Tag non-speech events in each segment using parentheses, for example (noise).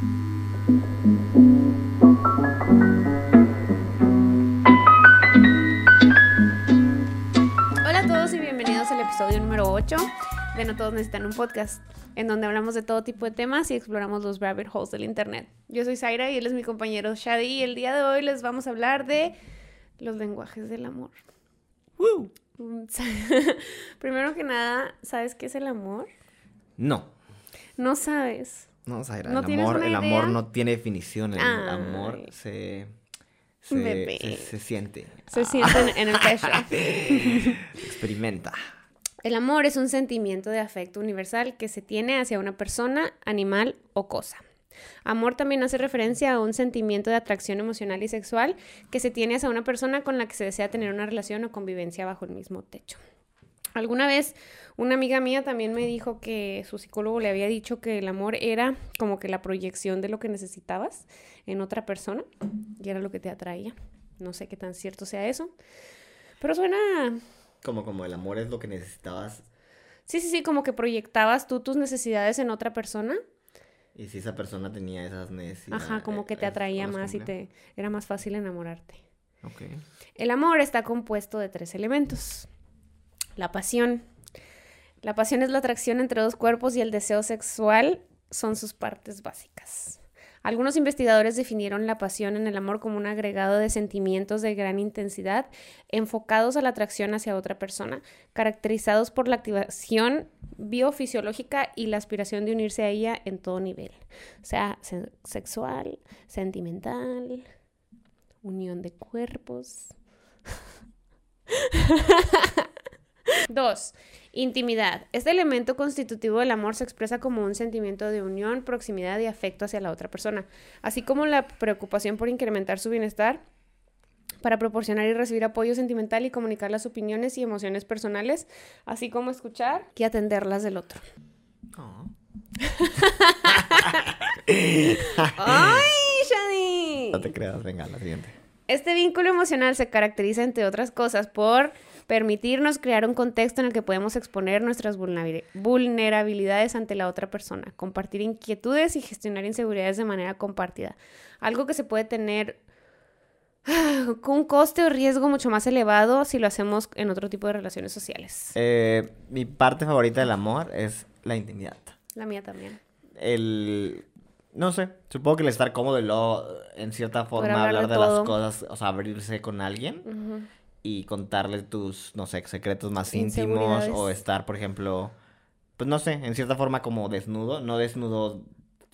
Hola a todos y bienvenidos al episodio número 8 de No Todos Necesitan un Podcast, en donde hablamos de todo tipo de temas y exploramos los rabbit holes del Internet. Yo soy Zaira y él es mi compañero Shadi y el día de hoy les vamos a hablar de los lenguajes del amor. ¡Woo! (laughs) Primero que nada, ¿sabes qué es el amor? No. No sabes. No, Zaira, ¿No el amor, el amor no tiene definición. El Ay. amor se, se, se, se siente. Se Ah, sienten en el pecho. (laughs) Experimenta. El amor es un sentimiento de afecto universal que se tiene hacia una persona, animal o cosa. Amor también hace referencia a un sentimiento de atracción emocional y sexual que se tiene hacia una persona con la que se desea tener una relación o convivencia bajo el mismo techo. Alguna vez una amiga mía también me dijo que su psicólogo le había dicho que el amor era como que la proyección de lo que necesitabas en otra persona y era lo que te atraía. No sé qué tan cierto sea eso, pero suena Como, como el amor es lo que necesitabas. Sí, sí, sí, como que proyectabas tú tus necesidades en otra persona. Y si esa persona tenía esas necesidades. Ajá, como que te atraía más y te era más fácil enamorarte. Ok. El amor está compuesto de tres elementos. La pasión. La pasión es la atracción entre dos cuerpos y el deseo sexual son sus partes básicas. Algunos investigadores definieron la pasión en el amor como un agregado de sentimientos de gran intensidad enfocados a la atracción hacia otra persona, caracterizados por la activación biofisiológica y la aspiración de unirse a ella en todo nivel, sea, se- sexual, sentimental, unión de cuerpos. (laughs) Dos, intimidad. Este elemento constitutivo del amor se expresa como un sentimiento de unión, proximidad y afecto hacia la otra persona, así como la preocupación por incrementar su bienestar para proporcionar y recibir apoyo sentimental y comunicar las opiniones y emociones personales, así como escuchar y atenderlas del otro. Oh. (laughs) ¡Ay, Shani! No te creas, venga, la siguiente. Este vínculo emocional se caracteriza, entre otras cosas, por permitirnos crear un contexto en el que podemos exponer nuestras vulnerabil- vulnerabilidades ante la otra persona, compartir inquietudes y gestionar inseguridades de manera compartida. Algo que se puede tener con (sighs) un coste o riesgo mucho más elevado si lo hacemos en otro tipo de relaciones sociales. Eh, mi parte favorita del amor es la intimidad. La mía también. el no sé, supongo que el estar cómodo y luego en cierta forma hablar hablar de de las cosas, o sea, abrirse con alguien Ujú. Y contarle tus, no sé, secretos más íntimos o estar, por ejemplo, pues no sé, en cierta forma como desnudo, no desnudo,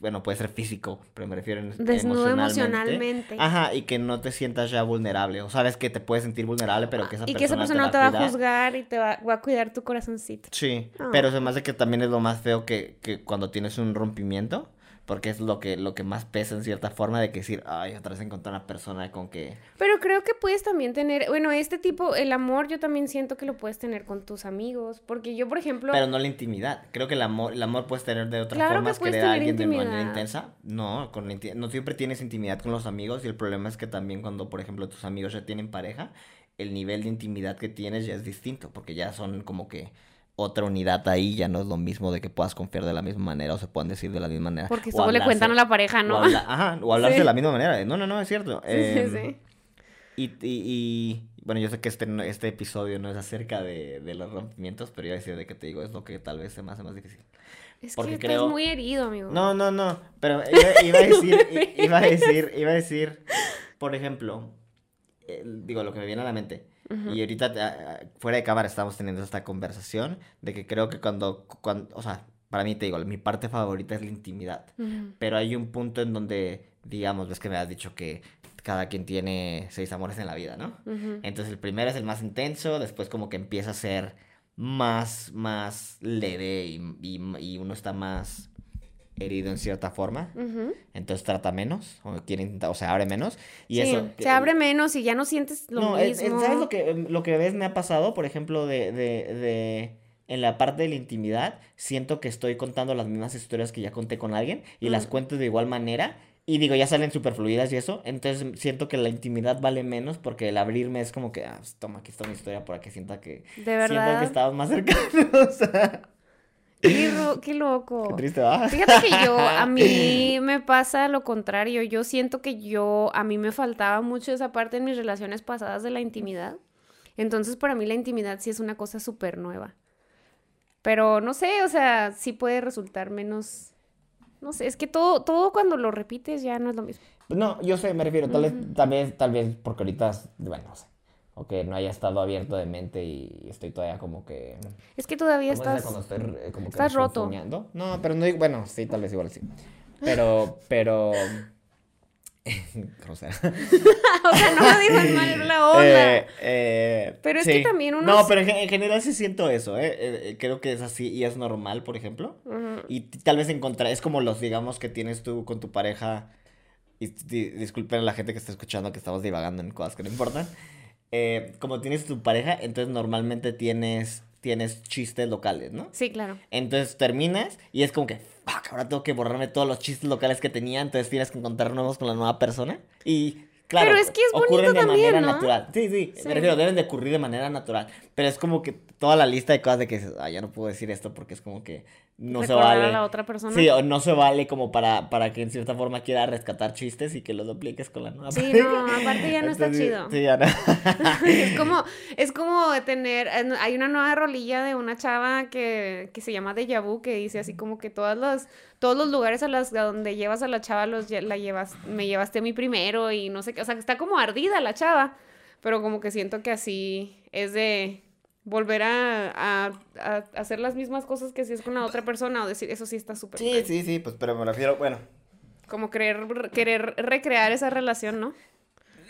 bueno, puede ser físico, pero me refiero en, Desnudo emocionalmente. emocionalmente. Ajá, y que no te sientas ya vulnerable, o sabes que te puedes sentir vulnerable, pero que esa y persona que esa persona no te va a cuidar. juzgar y te va, va a cuidar tu corazoncito. Sí, Ah. pero me hace que también es lo más feo que, que cuando tienes un rompimiento, porque es lo que, lo que más pesa en cierta forma de que decir, ay, otra vez encontré una persona con que... Pero creo que puedes también tener, bueno, este tipo, el amor, yo también siento que lo puedes tener con tus amigos, porque yo, por ejemplo, Pero no la intimidad. Creo que el amor, el amor puedes tener de otras Claro que formas, querer a alguien de manera intensa. No, con la no siempre tienes intimidad con los amigos y el problema es que también cuando, por ejemplo, tus amigos ya tienen pareja, el nivel de intimidad que tienes ya es distinto, porque ya son como que otra unidad ahí, ya no es lo mismo de que puedas confiar de la misma manera o se puedan decir de la misma manera. porque solo le cuentan a la pareja, ¿no? O habla- ajá, o hablarse Sí. de la misma manera. No, no, no, es cierto. Sí, sí, Em, sí. Y, y, y, bueno, yo sé que este, este episodio no es acerca de, de los rompimientos, pero iba a decir de que te digo, es lo que tal vez se me hace más difícil. Es porque que estás creo- muy herido, amigo. No, no, no, pero iba, iba a (laughs) decir, iba a decir, iba a decir, por ejemplo, digo, lo que me viene a la mente. Y ahorita, ah, ah, fuera de cámara, estamos teniendo esta conversación de que creo que cuando, cuando, o sea, para mí te digo, mi parte favorita es la intimidad. Pero hay un punto en donde, digamos, ves que me has dicho que cada quien tiene seis amores en la vida, ¿no? Entonces el primero es el más intenso, después como que empieza a ser más, más leve y, y, y uno está más herido en cierta forma, entonces trata menos, o quiere intentar, o se abre menos, y sí, eso... se abre menos y ya no sientes lo no, es- es- mismo. ¿sabes lo que, em, lo que a veces me ha pasado? Por ejemplo, de, de, de, en la parte de la intimidad, siento que estoy contando las mismas historias que ya conté con alguien, y las cuento de igual manera, y digo, ya salen súper fluidas y eso, entonces siento que la intimidad vale menos, porque el abrirme es como que, ah, pues, toma, aquí está mi historia para que sienta que... De Siento verdad. que estamos más cercanos. (laughs) (laughs) Qué, loco. Qué triste, ¿va? Fíjate que yo, a mí (laughs) me pasa lo contrario. Yo siento que yo, a mí me faltaba mucho esa parte en mis relaciones pasadas de la intimidad. Entonces, para mí la intimidad sí es una cosa súper nueva. Pero no sé, o sea, sí puede resultar menos. No sé, es que todo, todo cuando lo repites ya no es lo mismo. No, yo sé, me refiero, tal vez, tal vez, tal vez, porque ahorita, bueno, no sé. O que no haya estado abierto de mente y estoy todavía como que... Es que todavía ¿Cómo se dice estás. cuando estoy eh, como que estás roto. No, pero no digo, bueno, sí, tal vez igual sí. Pero, pero... (laughs) (laughs) O sea, no en mal la onda. (laughs) Eh, eh, Pero es que también uno No, pero en, gen- en general sí siento eso, ¿eh? Creo que es así y es normal, por ejemplo. Y tal vez encontrar, es como los, digamos, que tienes tú con tu pareja. Y di- disculpen a la gente que está escuchando que estamos divagando en cosas que no importan. Eh, como tienes tu pareja, entonces normalmente tienes, tienes chistes locales, ¿no? Sí, claro. Entonces terminas y es como que, fuck, ahora tengo que borrarme todos los chistes locales que tenía, entonces tienes que encontrar nuevos con la nueva persona. Y claro, Pero es que es ocurren bonito de también, manera ¿no? natural. Sí, sí, Sí. me refiero, deben de ocurrir de manera natural. Pero es como que toda la lista de cosas de que dices, ah, ya no puedo decir esto porque es como que no se vale. a la otra persona. Sí, o no se vale como para, para que en cierta forma quiera rescatar chistes y que los dupliques con la nueva Sí, pareja. no, aparte ya no está chido. Sí, ya no. (laughs) es como, es como tener, eh, hay una nueva rolilla de una chava que, que se llama Deja Vu, que dice así como que todos los, todos los lugares a, las, a donde llevas a la chava los la llevas, me llevaste a mí primero y no sé qué, o sea, que está como ardida la chava, pero como que siento que así es de volver a, a- a hacer las mismas cosas que hacías con la otra persona o decir, eso sí está súper Sí, mal. sí, sí, pues pero me refiero, bueno. Como querer, querer recrear esa relación, ¿no?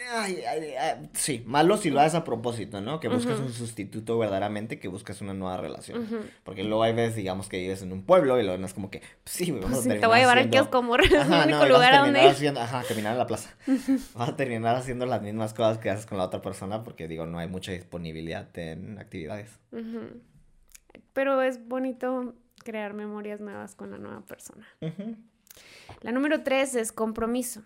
Ay, ay, ay, sí, malo si lo haces a propósito, ¿no? Que buscas un sustituto verdaderamente, que buscas una nueva relación. Porque luego hay veces, digamos, que vives en un pueblo y luego no es como que, pues sí, vamos Pues a sí, te terminar voy a llevar al haciendo- kiosco, amor, (laughs) es el Ajá, único no, y vas a lugar a donde terminar haciendo- Ajá, caminar a la plaza. (laughs) Vas a terminar haciendo las mismas cosas que haces con la otra persona porque, digo, no hay mucha disponibilidad en actividades. Pero es bonito crear memorias nuevas con la nueva persona. La número tres es compromiso.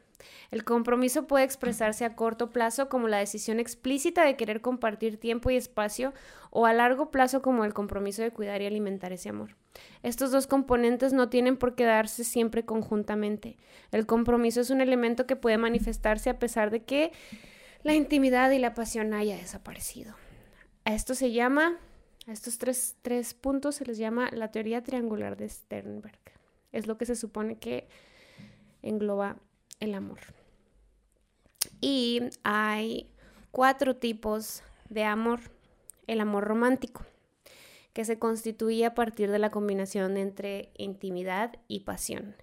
El compromiso puede expresarse a corto plazo como la decisión explícita de querer compartir tiempo y espacio o a largo plazo como el compromiso de cuidar y alimentar ese amor. Estos dos componentes no tienen por qué darse siempre conjuntamente. El compromiso es un elemento que puede manifestarse a pesar de que la intimidad y la pasión haya desaparecido. A esto se llama, a estos tres, tres puntos se les llama la teoría triangular de Sternberg. Es lo que se supone que engloba el amor. Y hay cuatro tipos de amor. El amor romántico, que se constituye a partir de la combinación entre intimidad y pasión.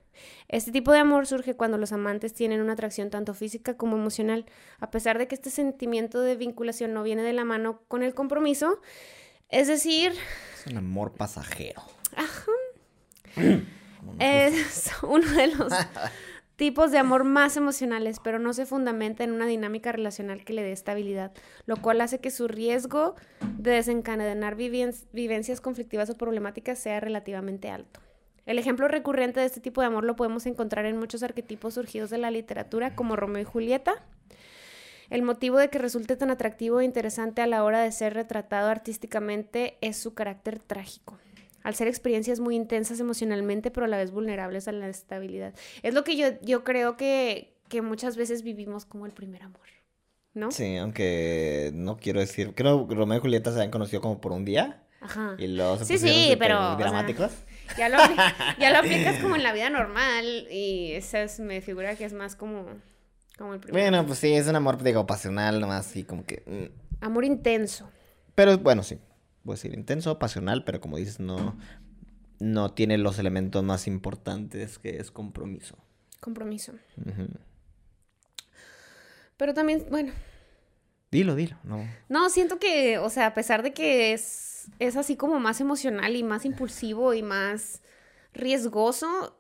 Este tipo de amor surge cuando los amantes tienen una atracción tanto física como emocional, a pesar de que este sentimiento de vinculación no viene de la mano con el compromiso, es decir, Es un amor pasajero. (clears throat) es (laughs) uno de los tipos de amor más emocionales, pero no se fundamenta en una dinámica relacional que le dé estabilidad, lo cual hace que su riesgo de desencadenar vivencias conflictivas o problemáticas sea relativamente alto. El ejemplo recurrente de este tipo de amor lo podemos encontrar en muchos arquetipos surgidos de la literatura, como Romeo y Julieta. El motivo de que resulte tan atractivo e interesante a la hora de ser retratado artísticamente es su carácter trágico al ser experiencias muy intensas emocionalmente, pero a la vez vulnerables a la estabilidad. Es lo que yo, yo creo que, que muchas veces vivimos como el primer amor, ¿no? Sí, aunque no quiero decir. Creo que Romeo y Julieta se habían conocido como por un día. Ajá. Y se Sí, sí, pero, o sea, dramáticos. Ya lo, ya lo (laughs) aplicas como en la vida normal y esa es, me figura que es más como, como el primer Bueno, pues sí, es un amor, digo, pasional, nomás así como que. mm. amor intenso. Pero bueno, sí. Voy a decir intenso, pasional, pero como dices, no. No tiene los elementos más importantes que es compromiso. Compromiso. Pero también, bueno, Dilo, dilo, no. No, siento que, o sea, a pesar de que es, es así como más emocional y más impulsivo y más riesgoso,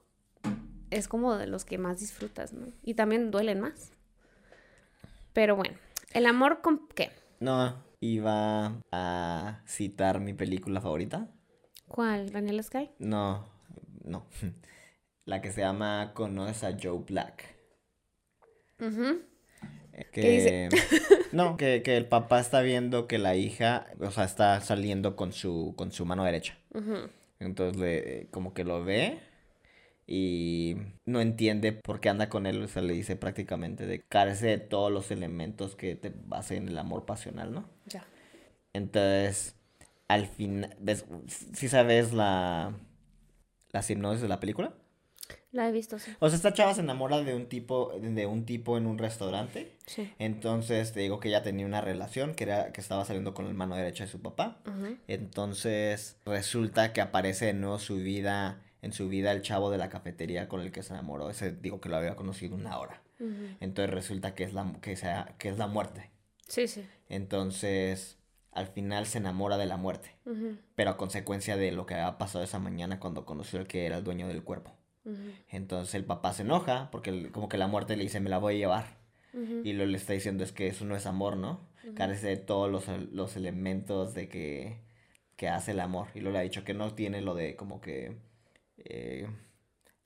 es como de los que más disfrutas, ¿no? Y también duelen más. Pero bueno, el amor con qué? No, iba a citar mi película favorita. ¿Cuál? ¿Vanilla Sky? No, no. (laughs) La que se llama Conoces a Joe Black. Ujú. Que, ¿Qué dice? (laughs) No, que, que el papá está viendo que la hija, o sea, está saliendo con su, con su mano derecha. Entonces le, como que lo ve y no entiende por qué anda con él, o sea, le dice prácticamente de carece de todos los elementos que te basen en el amor pasional, ¿no? Ya. Entonces, al final, ¿sí sabes la, la hipnosis de la película? La he visto, sí. O sea, esta chava se enamora de un tipo, de un tipo en un restaurante. Sí. Entonces, te digo que ella tenía una relación que era que estaba saliendo con la mano derecha de su papá. Entonces, resulta que aparece de nuevo su vida, en su vida el chavo de la cafetería con el que se enamoró. Ese digo que lo había conocido una hora. Entonces resulta que es la, que sea, que es la muerte. Sí, sí. Entonces, al final se enamora de la muerte. Pero a consecuencia de lo que había pasado esa mañana cuando conoció al que era el dueño del cuerpo. Entonces el papá se enoja porque el- como que la muerte le dice me la voy a llevar. Y lo le está diciendo es que eso no es amor, ¿no? Carece de todos los, los elementos de que, que hace el amor. Y lo le ha dicho que no tiene lo de como que... eh,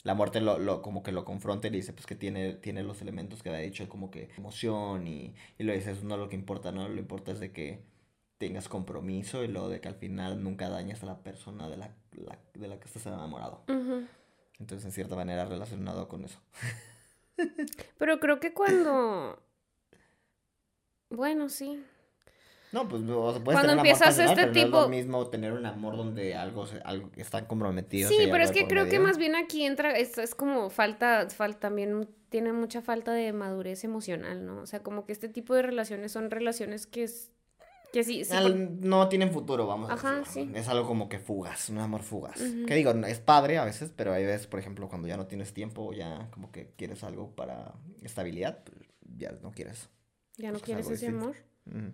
la muerte lo, lo- como que lo confronta y le dice pues que tiene, tiene los elementos que había dicho como que emoción y, y lo dice eso no es lo que importa, ¿no? Lo que importa es de que tengas compromiso y lo de que al final nunca dañes a la persona de la, la- de la que estás enamorado. Entonces en cierta manera relacionado con eso. Pero creo que cuando... Bueno, sí. No, pues o sea, puedes Cuando tener un amor empiezas este pero no es tipo- lo mismo tener un amor donde algo, algo están comprometidos. Sí, pero es que creo que más bien aquí entra, es, es como falta, falta también, tiene mucha falta de madurez emocional, ¿no? O sea, como que este tipo de relaciones son relaciones que es, que sí, sí, por- Al- no tienen futuro, vamos a Ajá, decirlo. sí. Es algo como que fugas, un amor fugaz. Ujú. Que digo, es padre a veces, pero hay veces, por ejemplo, cuando ya no tienes tiempo ya como que quieres algo para estabilidad, pues ya no quieres. ya no es quieres ese distinto. amor.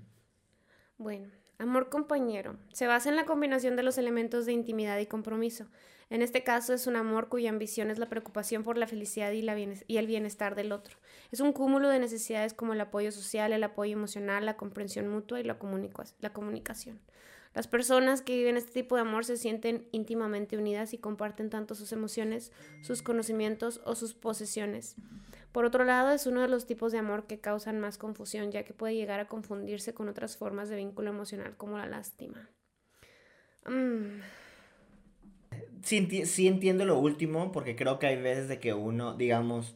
Bueno, amor compañero. Se basa en la combinación de los elementos de intimidad y compromiso. En este caso es un amor cuya ambición es la preocupación por la felicidad y, la y el bienestar del otro. Es un cúmulo de necesidades como el apoyo social, el apoyo emocional, la comprensión mutua y la comunicación. Las personas que viven este tipo de amor se sienten íntimamente unidas y comparten tanto sus emociones, sus conocimientos o sus posesiones. Por otro lado, es uno de los tipos de amor que causan más confusión, ya que puede llegar a confundirse con otras formas de vínculo emocional como la lástima. Mm, Sí, sí entiendo lo último, porque creo que hay veces de que uno, digamos,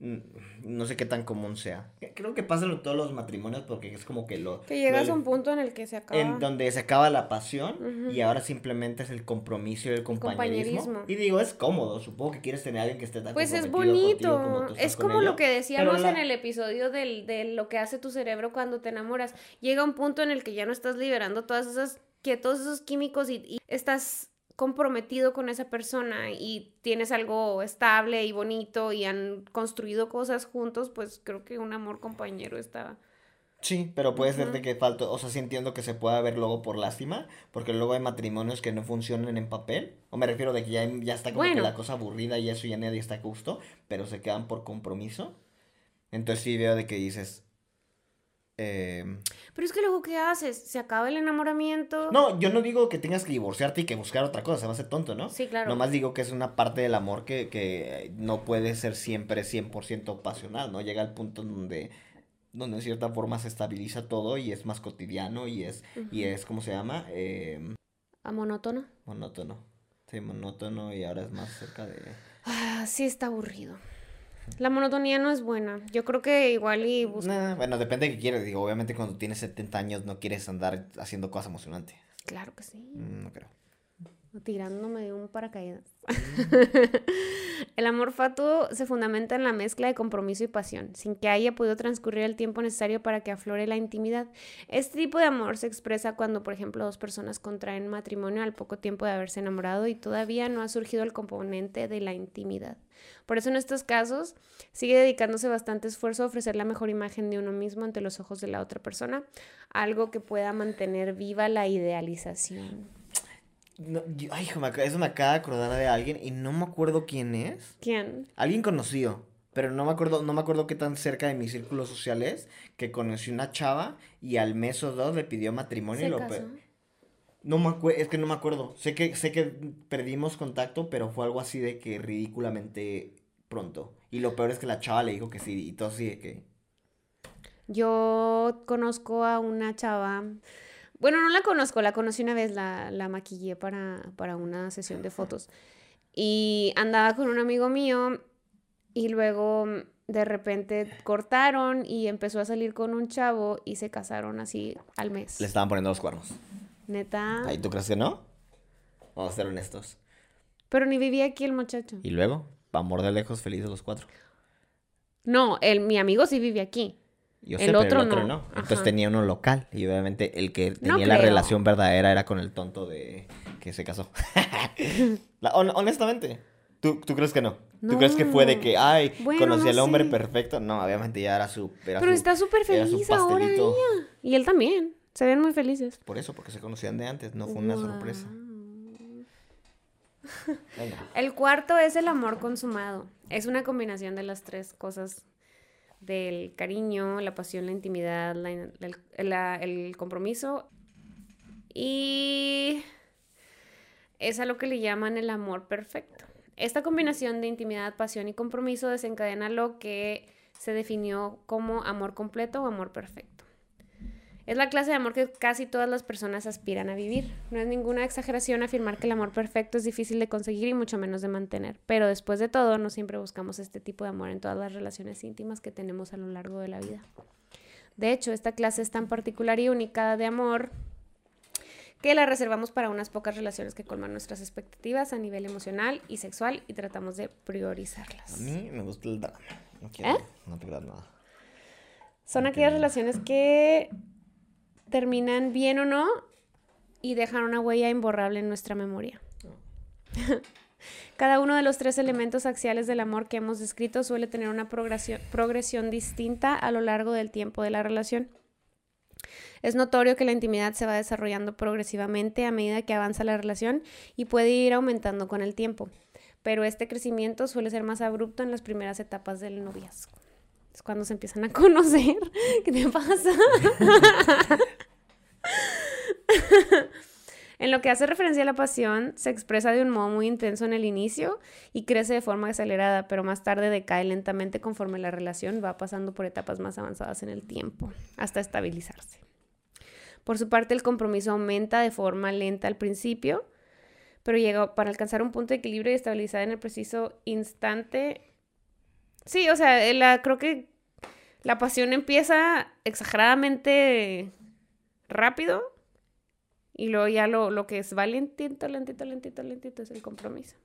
no sé qué tan común sea. Creo que pasa en todos los matrimonios porque es como que lo... que llegas lo- a un punto en el que se acaba. en donde se acaba la pasión y ahora simplemente es el compromiso y el compañerismo. compañerismo. Y digo, es cómodo, supongo que quieres tener a alguien que esté tan Pues es como bonito. tú estás Es como lo que decíamos la- en el episodio del, de lo que hace tu cerebro cuando te enamoras. Llega un punto en el que ya no estás liberando todas esas, que todos esos químicos y, y estás comprometido con esa persona y tienes algo estable y bonito y han construido cosas juntos, pues creo que un amor compañero está... Sí, pero puede ser de que falta, o sea, sí entiendo que se pueda ver luego por lástima, porque luego hay matrimonios que no funcionan en papel, o me refiero de que ya, ya está como que la cosa aburrida y eso ya nadie está a gusto, pero se quedan por compromiso. Entonces sí veo de que dices, em, Pero es que luego, ¿qué haces? ¿Se acaba el enamoramiento? No, yo no digo que tengas que divorciarte y que buscar otra cosa, se me hace tonto, ¿no? Sí, claro. Nomás digo que es una parte del amor que, que no puede ser siempre 100% pasional, ¿no? Llega al punto donde, donde en cierta forma se estabiliza todo y es más cotidiano y es, y es ¿cómo se llama? Eh, ¿A monótono? monótono. Sí, monótono y ahora es más cerca de... Ah, sí está aburrido. La monotonía no es buena. Yo creo que igual y bus- Nah, bueno, depende de qué quieres. Digo, obviamente cuando tienes 70 años no quieres andar haciendo cosas emocionantes. Claro que sí. Mm, No creo. Tirándome de un paracaídas. (laughs) el amor fatuo se fundamenta en la mezcla de compromiso y pasión, sin que haya podido transcurrir el tiempo necesario para que aflore la intimidad. Este tipo de amor se expresa cuando, por ejemplo, dos personas contraen matrimonio al poco tiempo de haberse enamorado y todavía no ha surgido el componente de la intimidad. Por eso en estos casos sigue dedicándose bastante esfuerzo a ofrecer la mejor imagen de uno mismo ante los ojos de la otra persona, algo que pueda mantener viva la idealización. No, yo- ay, hijo, eso me acaba de acordar de alguien y no me acuerdo quién es. ¿Quién? Alguien conocido, pero no me acuerdo, no me acuerdo qué tan cerca de mi círculo social es, que conocí una chava y al mes o dos le pidió matrimonio y ¿Se lo casó? pe- No me acuerdo, es que no me acuerdo. Sé que, sé que perdimos contacto, pero fue algo así de que ridículamente pronto. Y lo peor es que la chava le dijo que sí, y todo así de que. Yo conozco a una chava Bueno, no la conozco, la conocí una vez, la, la maquillé para, para una sesión de fotos. Y andaba con un amigo mío y luego de repente cortaron y empezó a salir con un chavo y se casaron así al mes. Le estaban poniendo los cuernos. Neta. Ay, ¿tú crees que no? Vamos a ser honestos. Pero ni vivía aquí el muchacho. Y luego, amor de lejos, felices los cuatro. No, el, mi amigo sí vive aquí. Yo sé, El pero otro el otro no. no. Entonces tenía uno local. Y obviamente el que No tenía la relación verdadera era con el tonto de que se casó. (laughs) La- hon- honestamente, ¿tú, ¿tú crees que no? ¿Tú crees que fue de que, ay, Bueno, conocí no al hombre sé. perfecto? No, obviamente ya era su. era Pero su- está súper feliz ahora ella. Y él también. Se ven muy felices. Por eso, porque se conocían de antes, no fue una sorpresa. (laughs) Venga. El cuarto es el amor consumado. Es una combinación de las tres cosas del cariño, la pasión, la intimidad, el, el compromiso y es a lo que le llaman el amor perfecto. Esta combinación de intimidad, pasión y compromiso desencadena lo que se definió como amor completo o amor perfecto. Es la clase de amor que casi todas las personas aspiran a vivir. No es ninguna exageración afirmar que el amor perfecto es difícil de conseguir y mucho menos de mantener. Pero después de todo, no siempre buscamos este tipo de amor en todas las relaciones íntimas que tenemos a lo largo de la vida. De hecho, esta clase es tan particular y única de amor que la reservamos para unas pocas relaciones que colman nuestras expectativas a nivel emocional y sexual y tratamos de A priorizarlas. mí me gusta el drama. No quiero, ¿Eh? no te nada. Son aquellas relaciones que terminan bien o no y dejan una huella imborrable en nuestra memoria. (laughs) Cada uno de los tres elementos axiales del amor que hemos descrito suele tener una progresión, distinta a lo largo del tiempo de la relación. Es notorio que la intimidad se va desarrollando progresivamente a medida que avanza la relación y puede ir aumentando con el tiempo, pero este crecimiento suele ser más abrupto en las primeras etapas del noviazgo. Es cuando se empiezan a conocer. (laughs) ¿Qué te pasa? En lo que hace referencia a la pasión, se expresa de un modo muy intenso en el inicio y crece de forma acelerada, pero más tarde decae lentamente conforme la relación va pasando por etapas más avanzadas en el tiempo, hasta estabilizarse. Por su parte, el compromiso aumenta de forma lenta al principio, pero llega para alcanzar un punto de equilibrio y estabilizar en el preciso instante. Sí, o sea, la, creo que la pasión empieza exageradamente rápido y luego ya lo, lo que es va lentito, lentito, lentito, lentito es el compromiso.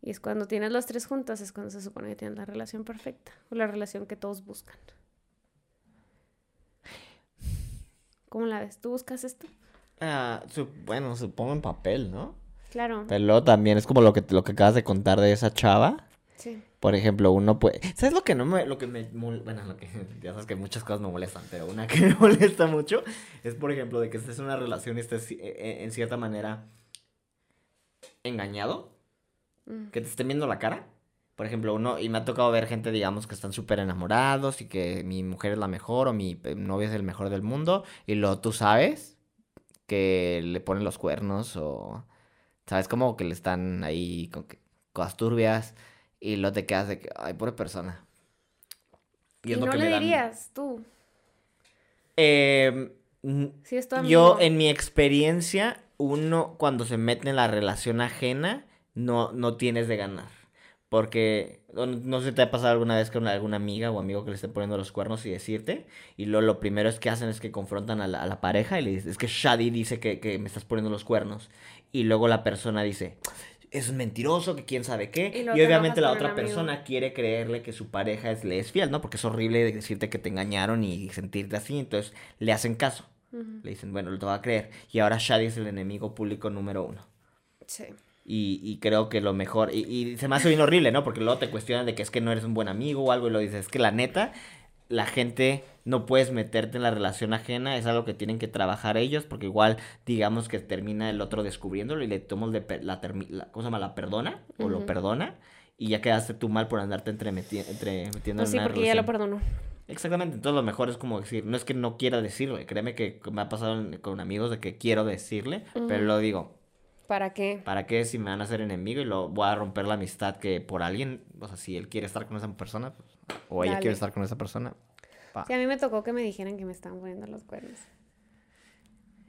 Y es cuando tienes los tres juntos, es cuando se supone que tienes la relación perfecta o la relación que todos buscan. ¿Cómo la ves? ¿Tú buscas esto? Ah, su- bueno, supongo en papel, ¿no? Claro. Pero luego también es como lo que, lo que acabas de contar de esa chava. Sí. Por ejemplo, uno puede... ¿Sabes lo que no me... Lo que me... Bueno, lo que... (laughs) Ya sabes que muchas cosas me molestan, pero una que (laughs) me molesta mucho es, por ejemplo, de que estés en una relación y estés eh, eh, en cierta manera engañado, Mm. que te estén viendo la cara. Por ejemplo, uno... Y me ha tocado ver gente, digamos, que están súper enamorados y que mi mujer es la mejor o mi eh, novia es el mejor del mundo. Y luego tú sabes que le ponen los cuernos o... ¿Sabes? Como que le están ahí con que- cosas turbias y lo te quedas de que, ay, pobre persona. Y, lo no que le dirías tú, Eh, mm, si es tu amigo. yo, en mi experiencia, uno cuando se mete en la relación ajena, no, no tienes de ganar. Porque no, no sé si te ha pasado alguna vez con alguna amiga o amigo que le esté poniendo los cuernos y decirte. Y lo, lo primero es que hacen es que confrontan a la, a la pareja y le dicen, es que Shadi dice que, que me estás poniendo los cuernos. Y luego la persona dice, es un mentiroso, que quién sabe qué. Y Y, obviamente la otra amigo. persona quiere creerle que su pareja es, le es fiel, ¿no? Porque es horrible decirte que te engañaron y sentirte así. Entonces le hacen caso. Le dicen, bueno, lo te va a creer. Y ahora Shadi es el enemigo público número uno. Sí. Y, y creo que lo mejor, y, y se me hace bien horrible, ¿no? Porque luego te cuestionan de que es que no eres un buen amigo o algo y lo dices, es que la neta, la gente no puedes meterte en la relación ajena, es algo que tienen que trabajar ellos, porque igual digamos que termina el otro descubriéndolo y le tomas de la, la, ¿cómo se llama? La perdona o lo perdona y ya quedaste tú mal por andarte entremeti- entre, metiendo Pues en sí, porque ya lo relación. perdonó. Exactamente, entonces lo mejor es como decir, no es que no quiera decirlo, créeme que me ha pasado con amigos de que quiero decirle, pero Ujú. lo digo, ¿Para qué? ¿para qué si me van a hacer enemigo y lo voy a romper la amistad que por alguien, o sea, si él quiere estar con esa persona, pues, o ella Dale. quiere estar con esa persona, pa. Sí, a mí me tocó que me dijeran que me estaban poniendo los cuernos.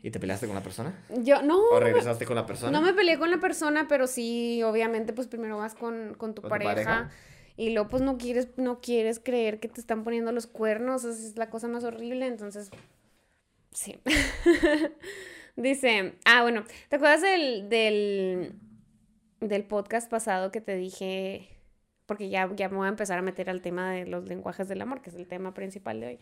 ¿Y te peleaste con la persona? Yo, no. ¿O regresaste con la persona? No me peleé con la persona, pero sí, obviamente, pues primero vas con, con tu ¿Con tu pareja. pareja? Y luego, pues no quieres, no quieres creer que te están poniendo los cuernos. esa es la cosa más horrible. Entonces, sí. (laughs) Dice, ah, bueno, ¿te acuerdas del, del, del podcast pasado que te dije? Porque ya, ya me voy a empezar a meter al tema de los lenguajes del amor, que es el tema principal de hoy.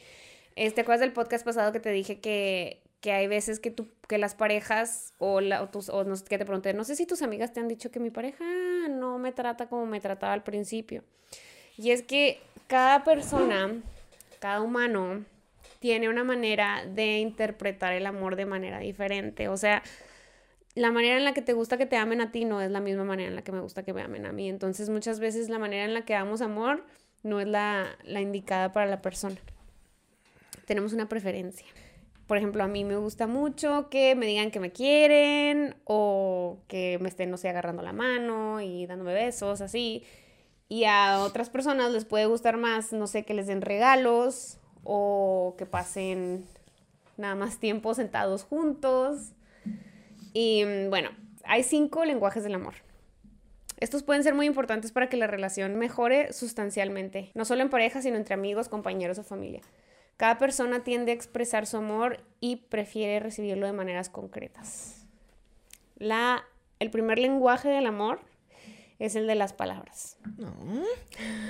Este, ¿Te acuerdas del podcast pasado que te dije que, que hay veces que, tú, que las parejas o, la, o, tus, o no que te pregunté, no sé si tus amigas te han dicho que mi pareja no me trata como me trataba al principio. Y es que cada persona, cada humano, tiene una manera de interpretar el amor de manera diferente. O sea, la manera en la que te gusta que te amen a ti no es la misma manera en la que me gusta que me amen a mí. Entonces muchas veces la manera en la que damos amor no es la, la indicada para la persona. Tenemos una preferencia. Por ejemplo, a mí me gusta mucho que me digan que me quieren o que me estén, no sé, agarrando la mano y dándome besos, así. Y a otras personas les puede gustar más, no sé, que les den regalos o que pasen nada más tiempo sentados juntos. Y mm, bueno, hay cinco lenguajes del amor. Estos pueden ser muy importantes para que la relación mejore sustancialmente, no solo en pareja, sino entre amigos, compañeros o familia. Cada persona tiende a expresar su amor y prefiere recibirlo de maneras concretas. La, el primer lenguaje del amor es el de las palabras. No.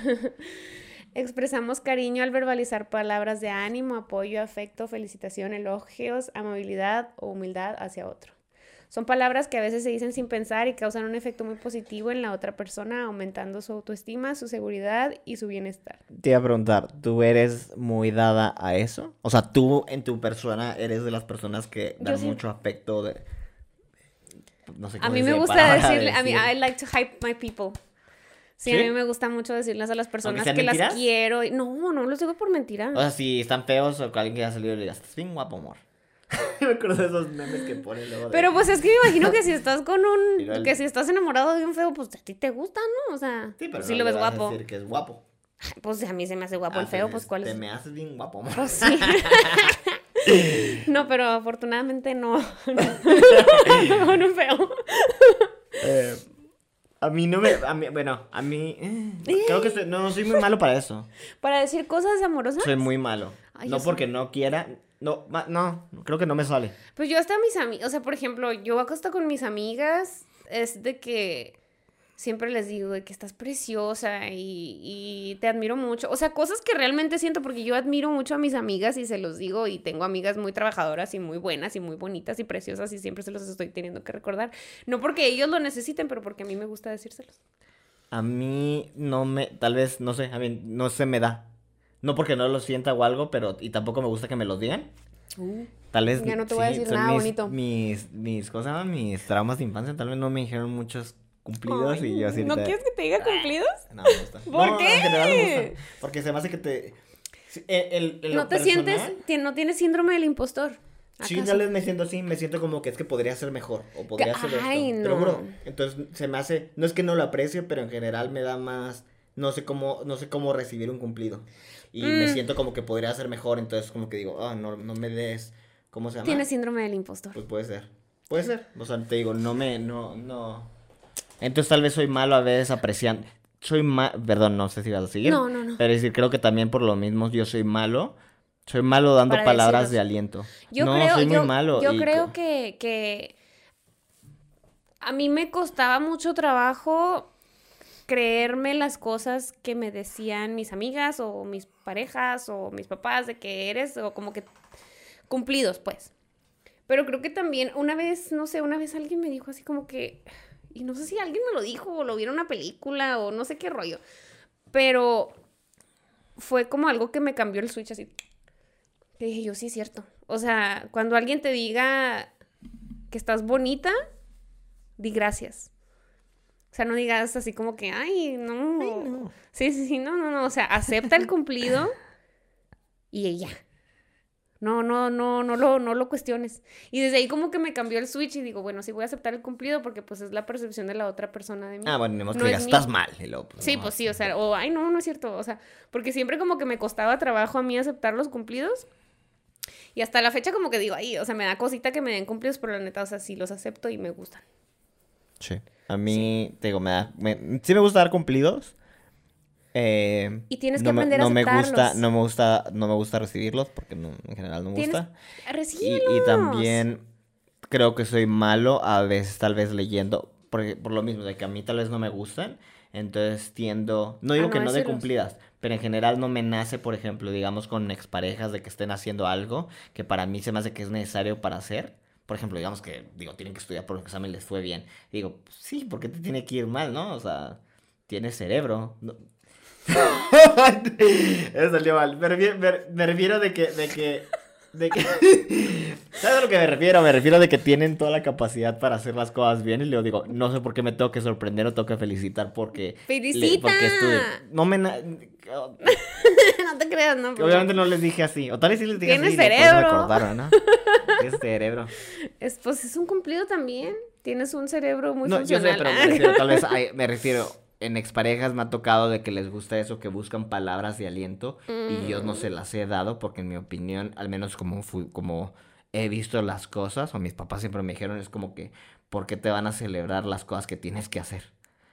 (laughs) Expresamos cariño al verbalizar palabras de ánimo, apoyo, afecto, felicitación, elogios, amabilidad o humildad hacia otro. Son palabras que a veces se dicen sin pensar y causan un efecto muy positivo en la otra persona, aumentando su autoestima, su seguridad y su bienestar. Te iba a preguntar, ¿tú eres muy dada a eso? O sea, tú en tu persona eres de las personas que dan sí. mucho afecto de... No sé A mí me gusta decirle, a mí. I like to hype my people. Sí, ¿Sí? a mí me gusta mucho decirles a las personas que las quiero. No, no los digo por mentira. O sea, si están feos o que alguien que haya salido y le digas, estás bien guapo, amor. (laughs) me acuerdo de esos memes que ponen luego de... Pero pues es que me imagino que si estás con un... (laughs) Que si estás enamorado de un feo, pues a ti te gusta, ¿no? O sea, Sí, pero pues, no si lo ves vas a guapo. decir que es guapo. Pues a mí se me hace guapo Ah, el feo, pues, pues cuál Te es. me haces bien guapo, amor. Pues sí. (laughs) no, pero afortunadamente no. Con un feo. Eh, a mí no me... A mí, bueno, a mí... eh, creo que soy- no, soy muy malo para eso. Para decir cosas amorosas. Soy muy malo. Ay, no porque no quiera... No, ma- no, creo que no me sale. Pues yo hasta mis amigas, o sea, por ejemplo, yo acosto con mis amigas, es de que siempre les digo de que estás preciosa y, y te admiro mucho. O sea, cosas que realmente siento porque yo admiro mucho a mis amigas y se los digo y tengo amigas muy trabajadoras y muy buenas y muy bonitas y preciosas y siempre se los estoy teniendo que recordar. No porque ellos lo necesiten, pero porque a mí me gusta decírselos. A mí no me... Tal vez, no sé, a mí no se me da. No porque no lo sienta o algo, pero... Y tampoco me gusta que me los digan. Tal vez... Ya no te voy a decir nada mis, bonito. Mis, mis cosas, mis traumas de infancia, tal vez no me dijeron muchos cumplidos y yo así... ¿No quieres que te diga cumplidos? No, me gusta. ¿Por No, qué? En general me gusta. Porque se me hace que te... sí, el- el- en lo ¿No te personal, sientes, no tienes síndrome del impostor? Sí, ¿acaso? tal vez me siento así, me siento como que es que podría ser mejor o podría ser esto. Ay, Te lo no. juro. Entonces se me hace, no es que no lo aprecie, pero en general me da más, no sé cómo, no sé cómo recibir un cumplido. Y me Mm. siento como que podría ser mejor, entonces como que digo, ah, no, no me des, ¿cómo se llama? Tienes síndrome del impostor. Pues puede ser, puede ser. O sea, te digo, no me, no, no. Entonces tal vez soy malo a veces apreciando. Soy malo, perdón, no sé si vas a seguir. No, no, no. Pero es decir, creo que también por lo mismo yo soy malo. Soy malo dando Para palabras de aliento. Yo no, creo, soy muy yo, malo. yo y creo que, que a mí me costaba mucho trabajo creerme las cosas que me decían mis amigas o mis parejas o mis papás de que eres o como que cumplidos, pues. Pero creo que también una vez, no sé, una vez alguien me dijo así como que, y no sé si alguien me lo dijo o lo vieron en una película o no sé qué rollo, pero fue como algo que me cambió el switch así. Que dije yo, sí es cierto. O sea, cuando alguien te diga que estás bonita, di gracias. O sea, no digas así como que, ay, no. Ay, no. Sí, sí, sí, no, no, no. O sea, acepta el cumplido (laughs) y ya. No, no, no, no lo, no lo cuestiones. Y desde ahí como que me cambió el switch y digo, bueno, sí voy a aceptar el cumplido porque pues es la percepción de la otra persona de mí. Ah, bueno, que No es digas, mi- estás mal. y luego, pues, Sí, no, pues sí, o sea, o ay, no, no es cierto, o sea, porque siempre como que me costaba trabajo a mí aceptar los cumplidos. Y hasta la fecha como que digo, ahí, o sea, me da cosita que me den cumplidos, pero la neta, o sea, sí los acepto y me gustan. Sí. A mí, te digo, me da, me- sí me gusta dar cumplidos. eh, Y tienes que no me- aprender a no me gusta, aceptarlos. no me gusta, no me gusta recibirlos porque no- en general no me gusta. Y, y también creo que soy malo a veces, tal vez leyendo, por, por lo mismo, de que a mí tal vez no me gustan. Entonces tiendo, no digo no que no de cumplidas, pero en general no me nace, por ejemplo, digamos con exparejas de que estén haciendo algo que para mí se me hace que es necesario para hacer. Por ejemplo, digamos que, digo, tienen que estudiar por un examen, les fue bien. Digo, pues, sí, ¿por qué te tiene que ir mal, no? O sea, tienes cerebro. (laughs) Eso salió mal. Me refiero, me- me refiero de que, de que, de que... (laughs) ¿Sabes a lo que me refiero? Me refiero de que tienen toda la capacidad para hacer las cosas bien. Y luego digo, no sé por qué me tengo que sorprender o tengo que felicitar porque... le- ¡Felicita! porque estudié. No me... (laughs) no te creas, ¿no? que Obviamente no les dije así. O tal vez sí les dije Tienes así. y después me cerebro. acordaron, ¿no? (laughs) Tienes cerebro. Es, pues es un cumplido también. Tienes un cerebro muy no, yo sé, funcional. pero me refiero, tal vez, ay, me refiero, en exparejas me ha tocado de que les gusta eso, que buscan palabras de aliento y yo no Mm. se las he dado porque en mi opinión, al menos como, fu- como he visto las cosas, o mis papás siempre me dijeron, es como que, ¿por qué te van a celebrar las cosas que tienes que hacer?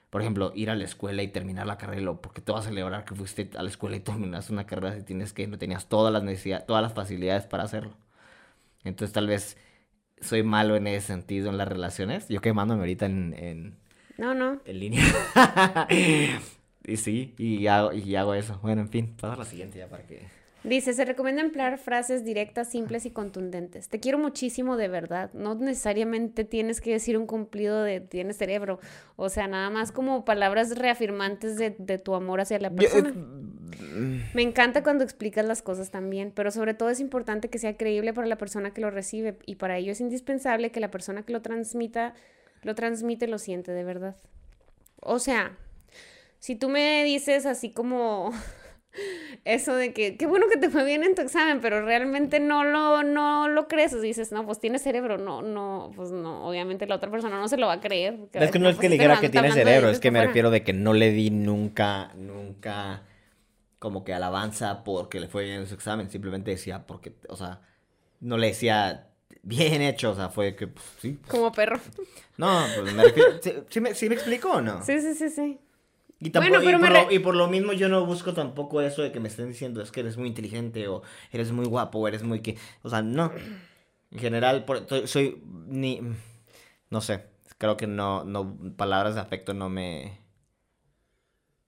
Por ejemplo, ir a la escuela y terminar la carrera, ¿por qué te vas a celebrar que fuiste a la escuela y terminaste una carrera si tienes que, no tenías todas las necesidades, todas las facilidades para hacerlo? Entonces tal vez soy malo en ese sentido en las relaciones. Yo quemándome ahorita en, en, No, no. en línea. (laughs) y sí, y hago, y hago eso. Bueno, en fin, pasa a la siguiente ya para que... Dice, se recomienda emplear frases directas, simples y contundentes. Te quiero muchísimo de verdad. No necesariamente tienes que decir un cumplido de tienes cerebro. O sea, nada más como palabras reafirmantes de, de tu amor hacia la persona. eh, Me encanta cuando explicas las cosas también, pero sobre todo es importante que sea creíble para la persona que lo recibe y para ello es indispensable que la persona que lo transmita, lo transmite, lo siente de verdad. O sea, si tú me dices así como (laughs) eso de que qué bueno que te fue bien en tu examen, pero realmente no lo, no lo crees, o dices, no, pues tienes cerebro, no, no, pues no, obviamente la otra persona no se lo va a creer. es que no es pues que le este dijera que tiene cerebro, es que me refiero de que no le di nunca, nunca como que alabanza porque le fue bien en su examen. Simplemente decía porque, o sea, no le decía bien hecho, o sea, fue que, pues, sí. Como perro. No, pues me refiero, ¿sí, sí me, sí me explico o no? Sí, sí, sí, sí. Y, tampoco, Bueno, pero y, me por lo, re- y por lo mismo yo no busco tampoco eso de que me estén diciendo es que eres muy inteligente o eres muy guapo o eres muy que... O sea, no. En general, por- soy ni... No sé. Creo que no, no... Palabras de afecto no me...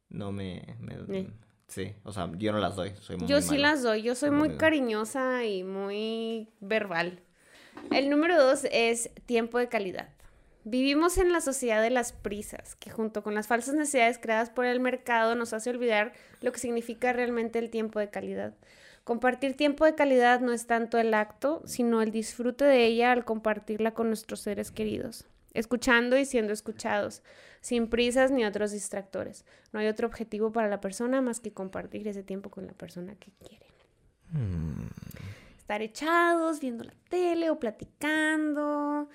No me... me- Eh. Sí, o sea, yo no las doy. Soy muy Yo sí malo. las doy, yo soy muy cariñosa y muy verbal. El número dos es tiempo de calidad. Vivimos en la sociedad de las prisas, que junto con las falsas necesidades creadas por el mercado nos hace olvidar lo que significa realmente el tiempo de calidad. Compartir tiempo de calidad no es tanto el acto, sino el disfrute de ella al compartirla con nuestros seres queridos, escuchando y siendo escuchados, sin prisas ni otros distractores. No hay otro objetivo para la persona más que compartir ese tiempo con la persona que quieren. Mm. Estar echados, viendo la tele o platicando.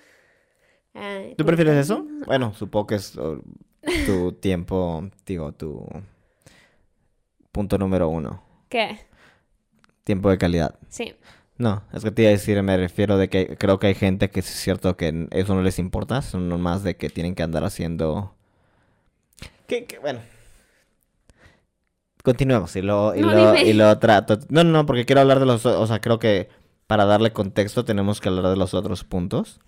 Ay, ¿Tú prefieres eso? Bueno, supongo que es uh, tu (laughs) tiempo, digo, tu punto número uno. ¿Qué? Tiempo de calidad. Sí. No, es que te iba a decir, me refiero de que creo que hay gente que es cierto que eso no les importa, son más de que tienen que andar haciendo... Que, que, bueno. Continuemos y lo, y No, lo, dime. y lo trato. No, no, no, porque quiero hablar de los... o- O sea, creo que para darle contexto tenemos que hablar de los otros puntos.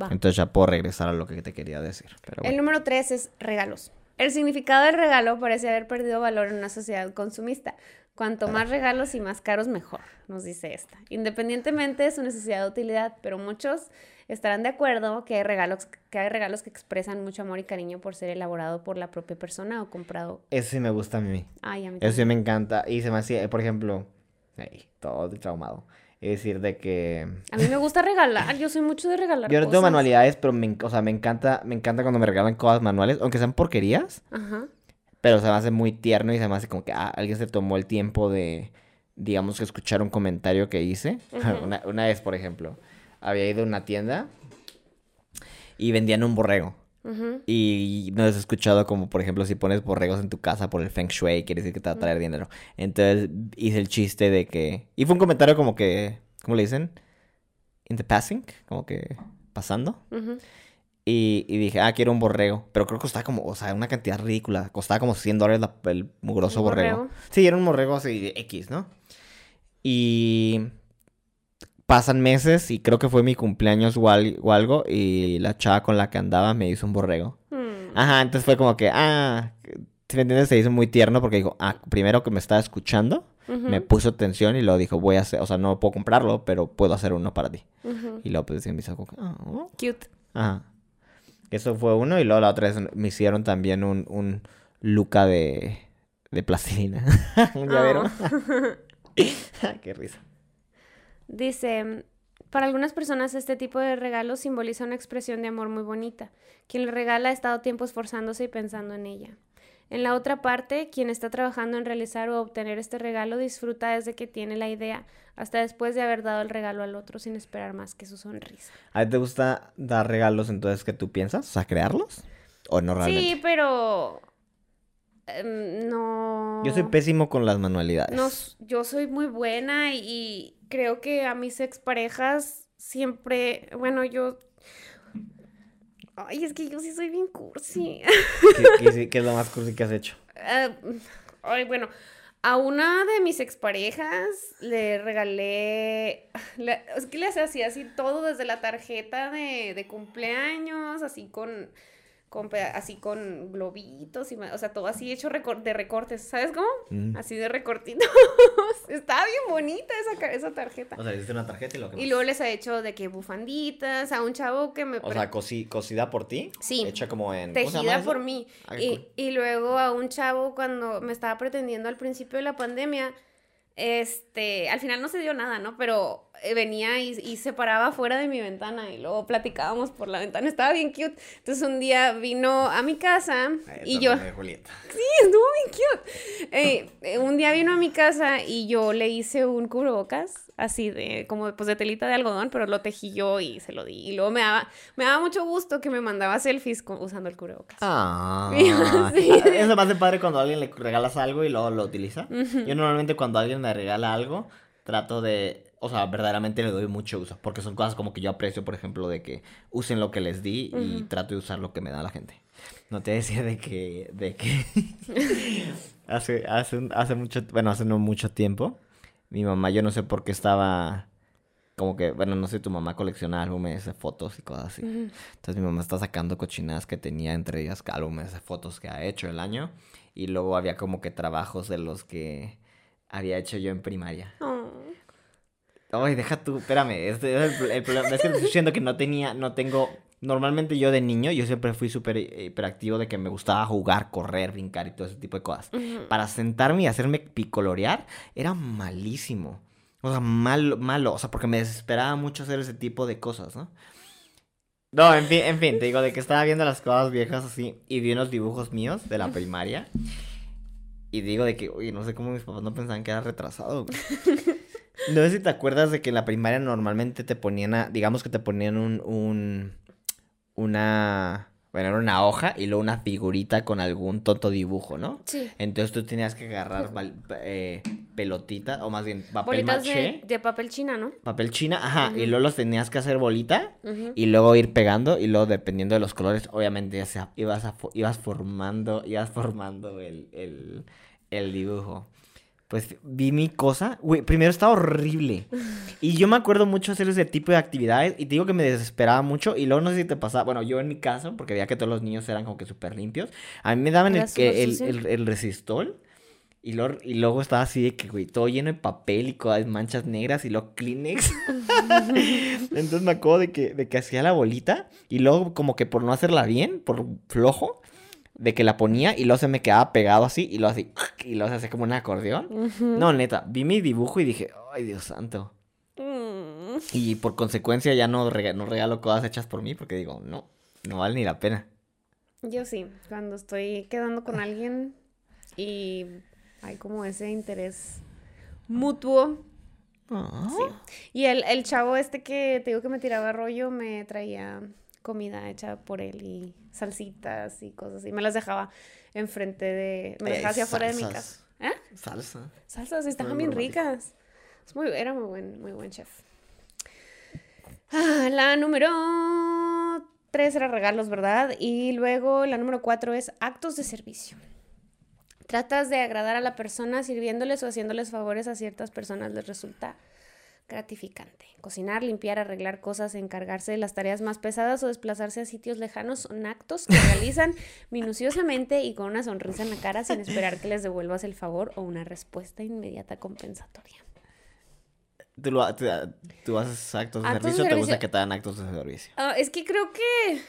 Va. Entonces ya puedo regresar a lo que te quería decir. Pero El número tres es regalos. El significado del regalo parece haber perdido valor en una sociedad consumista. Cuanto más regalos y más caros, mejor, nos dice esta. Independientemente de su necesidad de utilidad, pero muchos estarán de acuerdo que hay regalos que, hay regalos que expresan mucho amor y cariño por ser elaborado por la propia persona o comprado. Eso sí me gusta a mí. Ay, a mí Eso sí me encanta. Y se me hacía, por ejemplo... Ay, todo traumado. Es decir, de que... A mí me gusta regalar, yo soy mucho de regalar Yo no tengo cosas. manualidades, pero me, o sea, me encanta, me encanta cuando me regalan cosas manuales, aunque sean porquerías, Ajá. Pero se me hace muy tierno y se me hace como que ah, alguien se tomó el tiempo de, digamos, que escuchar un comentario que hice. (laughs) Una, una vez, por ejemplo, había ido a una tienda y vendían un borrego. Y no has escuchado como, por ejemplo, si pones borregos en tu casa por el Feng Shui, quiere decir que te va a traer dinero. Entonces hice el chiste de que... Y fue un comentario como que ¿cómo le dicen? In the passing, como que pasando. Ujú. Y, y dije, ah, quiero un borrego. Pero creo que costaba como, o sea, una cantidad ridícula. Costaba como 100 dólares la- el mugroso ¿Un borrego. borrego? Sí, era un borrego así de X, ¿no? Y pasan meses y creo que fue mi cumpleaños o, al- o algo. Y la chava con la que andaba me hizo un borrego. Mm. Ajá, entonces fue como que, ah, si me entiendes, se hizo muy tierno porque dijo, ah, primero que me estaba escuchando, Ujú. me puso atención y luego dijo, voy a hacer, o sea, no puedo comprarlo, pero puedo hacer uno para ti. Ujú. Y luego pues me hizo como ah, oh. Cute. Ajá. Eso fue uno y luego la otra vez me hicieron también un, un Luca de, de plastilina. (laughs) un llavero. (laughs) Qué risa. Dice, para algunas personas este tipo de regalo simboliza una expresión de amor muy bonita. Quien le regala ha estado tiempo esforzándose y pensando en ella. En la otra parte, quien está trabajando en realizar o obtener este regalo disfruta desde que tiene la idea hasta después de haber dado el regalo al otro sin esperar más que su sonrisa. ¿A ti te gusta dar regalos entonces que tú piensas? O sea, crearlos. ¿O no realmente? Sí, pero em, no. Yo soy pésimo con las manualidades. No, yo soy muy buena y creo que a mis exparejas siempre, bueno, yo... Ay, es que yo sí soy bien cursi. (laughs) ¿Qué, qué- qué es lo más cursi que has hecho? Ah, Ay, bueno, a una de mis exparejas le regalé, le- es que le hacía así, así todo desde la tarjeta de, de cumpleaños, así con, con así con globitos, y, o sea, todo así hecho recor- de recortes, ¿sabes cómo? Mm. Así de recortitos. (laughs) Estaba bien bonita esa, esa tarjeta. O sea, hiciste una tarjeta y lo que Y luego les ha hecho de que bufanditas a un chavo que me... O sea, cosi- cocida por ti. Sí. Hecha como en. ¿cómo se llama tejida por mí. Ah, Y, cool. y luego a un chavo cuando me estaba pretendiendo al principio de la pandemia, este, al final no se dio nada, ¿no? Pero eh, venía y, y se paraba fuera de mi ventana y luego platicábamos por la ventana. Estaba bien cute. Entonces un día vino a mi casa Ay, y yo... Julieta. Sí, estuvo bien cute. Eh, eh, un día vino a mi casa y yo le hice un cubrebocas, así de, como pues de telita de algodón, pero lo tejí yo y se lo di. Y luego me daba, me daba mucho gusto que me mandaba selfies con- usando el cubrebocas. Ah, (laughs) Sí. Eso me hace padre cuando a alguien le regalas algo y luego lo utiliza. Yo normalmente cuando alguien me regala algo, trato de, o sea, verdaderamente le doy mucho uso, porque son cosas como que yo aprecio, por ejemplo, de que usen lo que les di y trato de usar lo que me da la gente. No te decía de que, de que (laughs) (laughs) hace, hace, hace mucho, bueno, hace no mucho tiempo, mi mamá, yo no sé por qué estaba como que, bueno, no sé, tu mamá colecciona álbumes de fotos y cosas así. Entonces mi mamá está sacando cochinadas que tenía entre ellas álbumes de fotos que ha hecho el año. Y luego había como que trabajos de los que había hecho yo en primaria. Oh. Ay, deja tú, espérame, este es el, el problema. Es que estoy diciendo que no tenía, no tengo. Normalmente yo de niño, yo siempre fui súper eh, hiperactivo de que me gustaba jugar, correr, brincar y todo ese tipo de cosas. Ujú. Para sentarme y hacerme picolorear era malísimo. O sea, malo, malo. O sea, porque me desesperaba mucho hacer ese tipo de cosas, ¿no? No, en fin, en fin, te digo, de que estaba viendo las cosas viejas así y vi unos dibujos míos de la primaria. Y digo de que, oye, no sé cómo mis papás no pensaban que era retrasado, güey. (laughs) No sé si te acuerdas de que en la primaria normalmente te ponían a, digamos que te ponían un, un, una, bueno, era una hoja y luego una figurita con algún tonto dibujo, ¿no? Sí. Entonces tú tenías que agarrar eh, pelotita, o más bien papel Bolitas maché, de, de papel china, ¿no? papel china, ajá, y luego los tenías que hacer bolita y luego ir pegando y luego dependiendo de los colores, obviamente ya sea, ibas, a ibas formando, ibas formando el, el, el dibujo. Pues vi mi cosa, güey, primero estaba horrible. Y yo me acuerdo mucho hacer ese tipo de actividades y te digo que me desesperaba mucho y luego no sé si te pasaba, bueno, yo en mi caso, porque veía que todos los niños eran como que súper limpios, a mí me daban el, que, el, el, el resistol y, luego, y luego estaba así de que, güey, todo lleno de papel y con manchas negras y luego Kleenex. (laughs) Entonces me acuerdo de que, de que hacía la bolita y luego como que por no hacerla bien, por flojo, de que la ponía y luego se me quedaba pegado así y luego así, y luego se hacía como un acordeón. No, neta, vi mi dibujo y dije, ay, Dios santo. Mm. Y por consecuencia ya no, rega- no regalo cosas hechas por mí porque digo, no, no vale ni la pena. Yo sí, cuando estoy quedando con alguien y hay como ese interés mutuo. Sí. Y el, el chavo este que te digo que me tiraba rollo me traía comida hecha por él y salsitas y cosas y me las dejaba enfrente de... Me dejaba hacia afuera de mi casa. ¿Eh? Salsa. Salsas, estaban muy bien ricas. Es muy, era muy buen, muy buen chef. Ah, la número tres era regalos, ¿verdad? Y luego la número cuatro es actos de servicio. Tratas de agradar a la persona sirviéndoles o haciéndoles favores a ciertas personas les resulta gratificante. Cocinar, limpiar, arreglar cosas, encargarse de las tareas más pesadas o desplazarse a sitios lejanos son actos que realizan (laughs) minuciosamente y con una sonrisa en la cara sin esperar que les devuelvas el favor o una respuesta inmediata compensatoria. ¿Tú, lo, tú, tú haces actos de Actos de servicio o te gusta que te hagan actos de servicio? Ah, es que creo que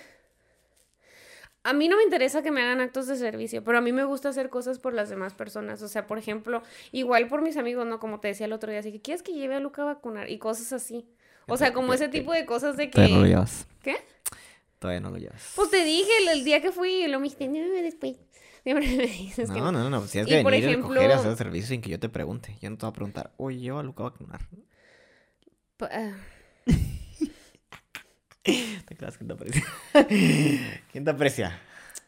a mí no me interesa que me hagan actos de servicio, pero a mí me gusta hacer cosas por las demás personas. O sea, por ejemplo, igual por mis amigos, ¿no? Como te decía el otro día, así que quieres que lleve a Luca a vacunar y cosas así. O sea, como ese tipo de cosas de Todavía no lo que... llevas. ¿Qué? Todavía no lo llevas. Pues te dije el, el día que fui lo me dijiste, no, después. (laughs) Siempre me dices que no, no, no, no. Y que por venir y ejemplo- recoger y hacer el servicio sin que yo te pregunte. Yo no te voy a preguntar, oye, lleva a Luca a vacunar. Pa- ah, (laughs) ¿Te creas que te aprecia? (laughs) ¿Quién te aprecia?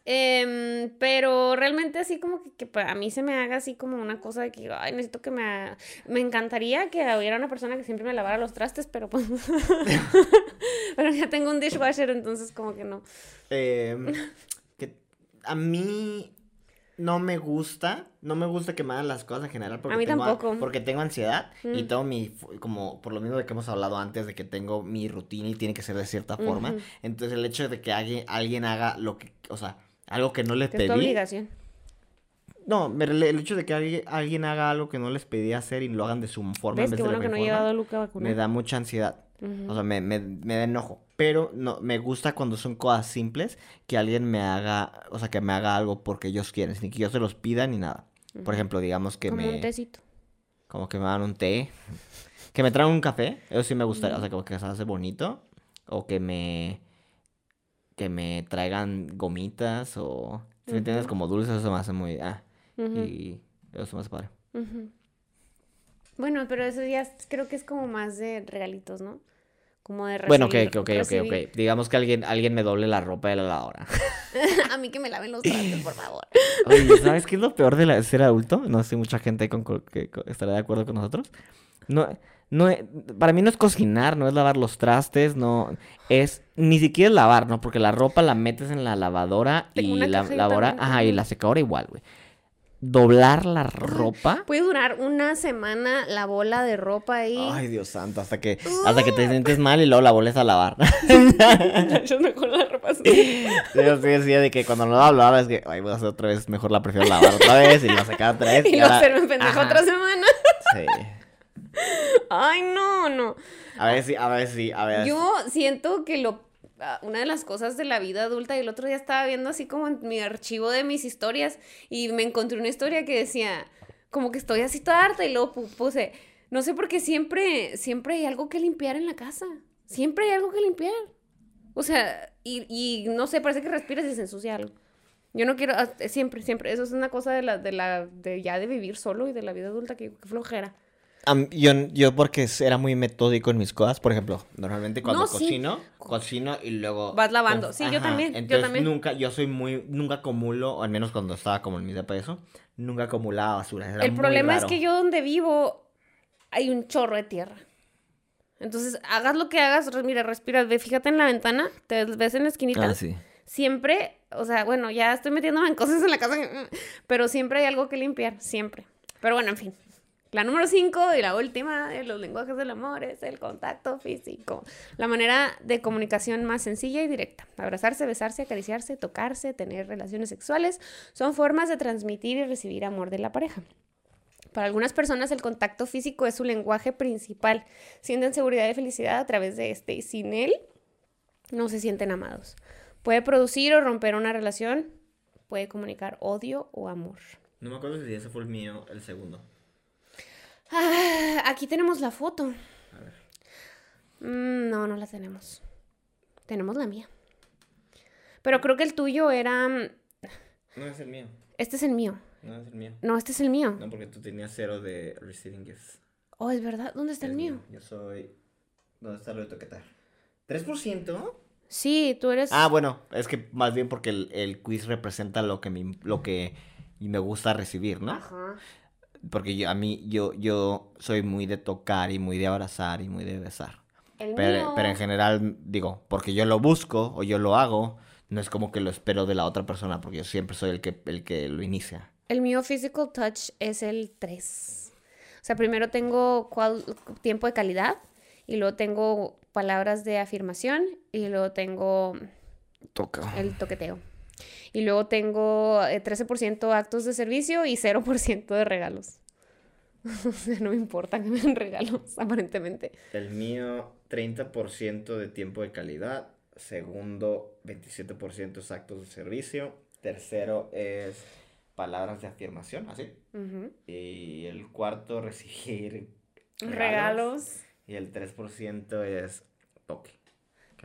Em, pero realmente así como que, que a mí se me haga así como una cosa de que, ay, necesito que me... ha- Me encantaría que hubiera una persona que siempre me lavara los trastes, pero pues... (laughs) pero ya tengo un dishwasher, entonces como que no. Eh, que a mí no me gusta, no me gusta que me hagan las cosas en general porque A mí tengo tampoco. porque tengo ansiedad y Mm. tengo mi como por lo mismo de que hemos hablado antes de que tengo mi rutina y tiene que ser de cierta forma. Entonces el hecho de que alguien, alguien haga lo que, o sea, algo que no les Que es tu pedí. obligación. No, el hecho de que alguien, alguien haga algo que no les pedí hacer y lo hagan de su forma en ¿Ves vez de bueno que no he forma, llevado a Luca a vacunar? me da mucha ansiedad. O sea, me, me, me da enojo. Pero no, me gusta cuando son cosas simples que alguien me haga, o sea, que me haga algo porque ellos quieren, sin que yo se los pida ni nada. Por ejemplo, digamos que Como me... un tecito. Como que me dan un té. (laughs) Que me traen un café. Eso sí me gusta. O sea, como que se hace bonito. O que me... Que me traigan gomitas o... Si me entiendes, como dulces, eso me hace muy... Ah, y eso me hace padre. Bueno, pero eso ya creo que es como más de regalitos, ¿no? Como de Bueno, ok, recibir- ok, ok, ok, recibir. ok. Digamos que alguien, alguien me doble la ropa de la lavadora. (laughs) a mí que me laven los trastes, por favor. (laughs) Oye, ¿sabes qué es lo peor de la- ser adulto? No sé si mucha gente con, que con- estará de acuerdo con nosotros. No, no, para mí no es cocinar, no es lavar los trastes, no es ni siquiera es lavar, ¿no? Porque la ropa la metes en la lavadora Tengo y la lavadora, ajá, y la secadora igual, güey. Doblar la ropa. (laughs) Puede durar una semana la bola de ropa ahí. Ay, Dios santo, hasta que hasta que te sientes mal y luego la vuelves a lavar. (laughs) Yo con la ropa así. Sí, yo sí decía de que cuando no la lavaba es que, ay, voy a hacer otra vez, mejor la prefiero lavar otra vez y la sacar otra vez. Y luego ahora- hacerme pendejo otra semana. Sí. (laughs) Ay, no, no. A ver si, a ver si, a ver. Yo siento que lo una de las cosas de la vida adulta y el otro día estaba viendo así como en mi archivo de mis historias y me encontré una historia que decía como que estoy así toda harta y luego pu- puse no sé por qué siempre siempre hay algo que limpiar en la casa siempre hay algo que limpiar o sea y, y no sé parece que respiras y se ensucia algo. Yo no quiero ah, siempre siempre eso es una cosa de la de la de ya de vivir solo y de la vida adulta que flojera Yo, yo porque era muy metódico en mis cosas, por ejemplo, normalmente cuando No, sí. cocino, cocino y luego... Vas lavando. pues, Sí, yo también, yo Entonces también. nunca, yo soy muy, nunca acumulo, o al menos cuando estaba como en mi depa eso, nunca acumulaba basura. era El muy problema es que yo donde vivo hay un chorro de tierra. Entonces, hagas lo que hagas, mira, respira, ve, fíjate en la ventana, te ves en la esquinita. Ah, sí. Siempre, o sea, bueno, ya estoy metiéndome en cosas en la casa, mm, pero siempre hay algo que limpiar, siempre. Pero bueno, en fin. La número 5 y la última de los lenguajes del amor es el contacto físico. La manera de comunicación más sencilla y directa. Abrazarse, besarse, acariciarse, tocarse, tener relaciones sexuales son formas de transmitir y recibir amor de la pareja. Para algunas personas el contacto físico es su lenguaje principal. Sienten seguridad y felicidad a través de este y sin él no se sienten amados. Puede producir o romper una relación, puede comunicar odio o amor. No me acuerdo si ese fue el mío, el segundo. Ah, aquí tenemos la foto. A ver. Mm, no, no la tenemos. Tenemos la mía. Pero creo que el tuyo era... mm, No es el mío, Este es el mío. no es el mío. No, este es el mío. No, porque tú tenías cero de receiving gifts. Oh, es verdad. ¿Dónde está el mío? Yo soy... ¿Dónde está lo de toquetar? ¿3%? Sí, tú eres... Ah, bueno, es que más bien porque el, el quiz representa lo que me, lo que me gusta recibir, ¿no? Ajá. Porque yo, a mí, yo, yo soy muy de tocar y muy de abrazar y muy de besar. El Pero, mío- pero en general, digo, porque yo lo busco o yo lo hago, no es como que lo espero de la otra persona, porque yo siempre soy el que, el que lo inicia. El mío physical touch es el 3. O sea, primero tengo cual- tiempo de calidad y luego tengo palabras de afirmación y luego tengo Toca. el toqueteo. Y luego tengo eh, 13% actos de servicio y 0% de regalos. (laughs) O sea, no me importa que me den regalos, aparentemente. El mío, 30% de tiempo de calidad. Segundo, 27% es actos de servicio. Tercero es palabras de afirmación, así. Ujú. Y el cuarto, recibir Regalos, Y el 3% es toque.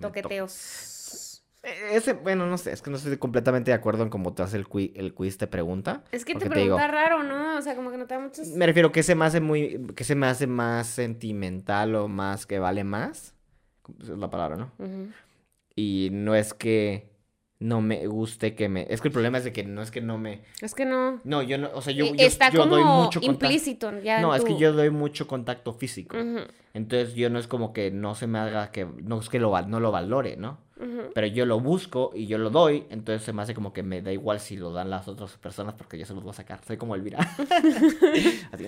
Toqueteos. Ese, bueno, no sé, es que no estoy completamente de acuerdo en cómo te hace el quiz, el quiz te pregunta. Es que te digo, pregunta raro, ¿no? O sea, como que no te da muchos... Me refiero que se me hace muy, que se me hace más sentimental o más que vale más. Esa es la palabra, ¿no? Y no es que no me guste que me... Es que el problema es de que no es que no me... Es que no... No, yo no, o sea, yo, yo, Está yo como doy mucho contacto. implícito ya No, es que yo doy mucho contacto físico. Entonces yo no es como que no se me haga que... No es que lo, no lo valore, ¿no? Pero yo lo busco y yo lo doy, entonces se me hace como que me da igual si lo dan las otras personas porque yo se los voy a sacar. Soy como Elvira. (laughs) Así.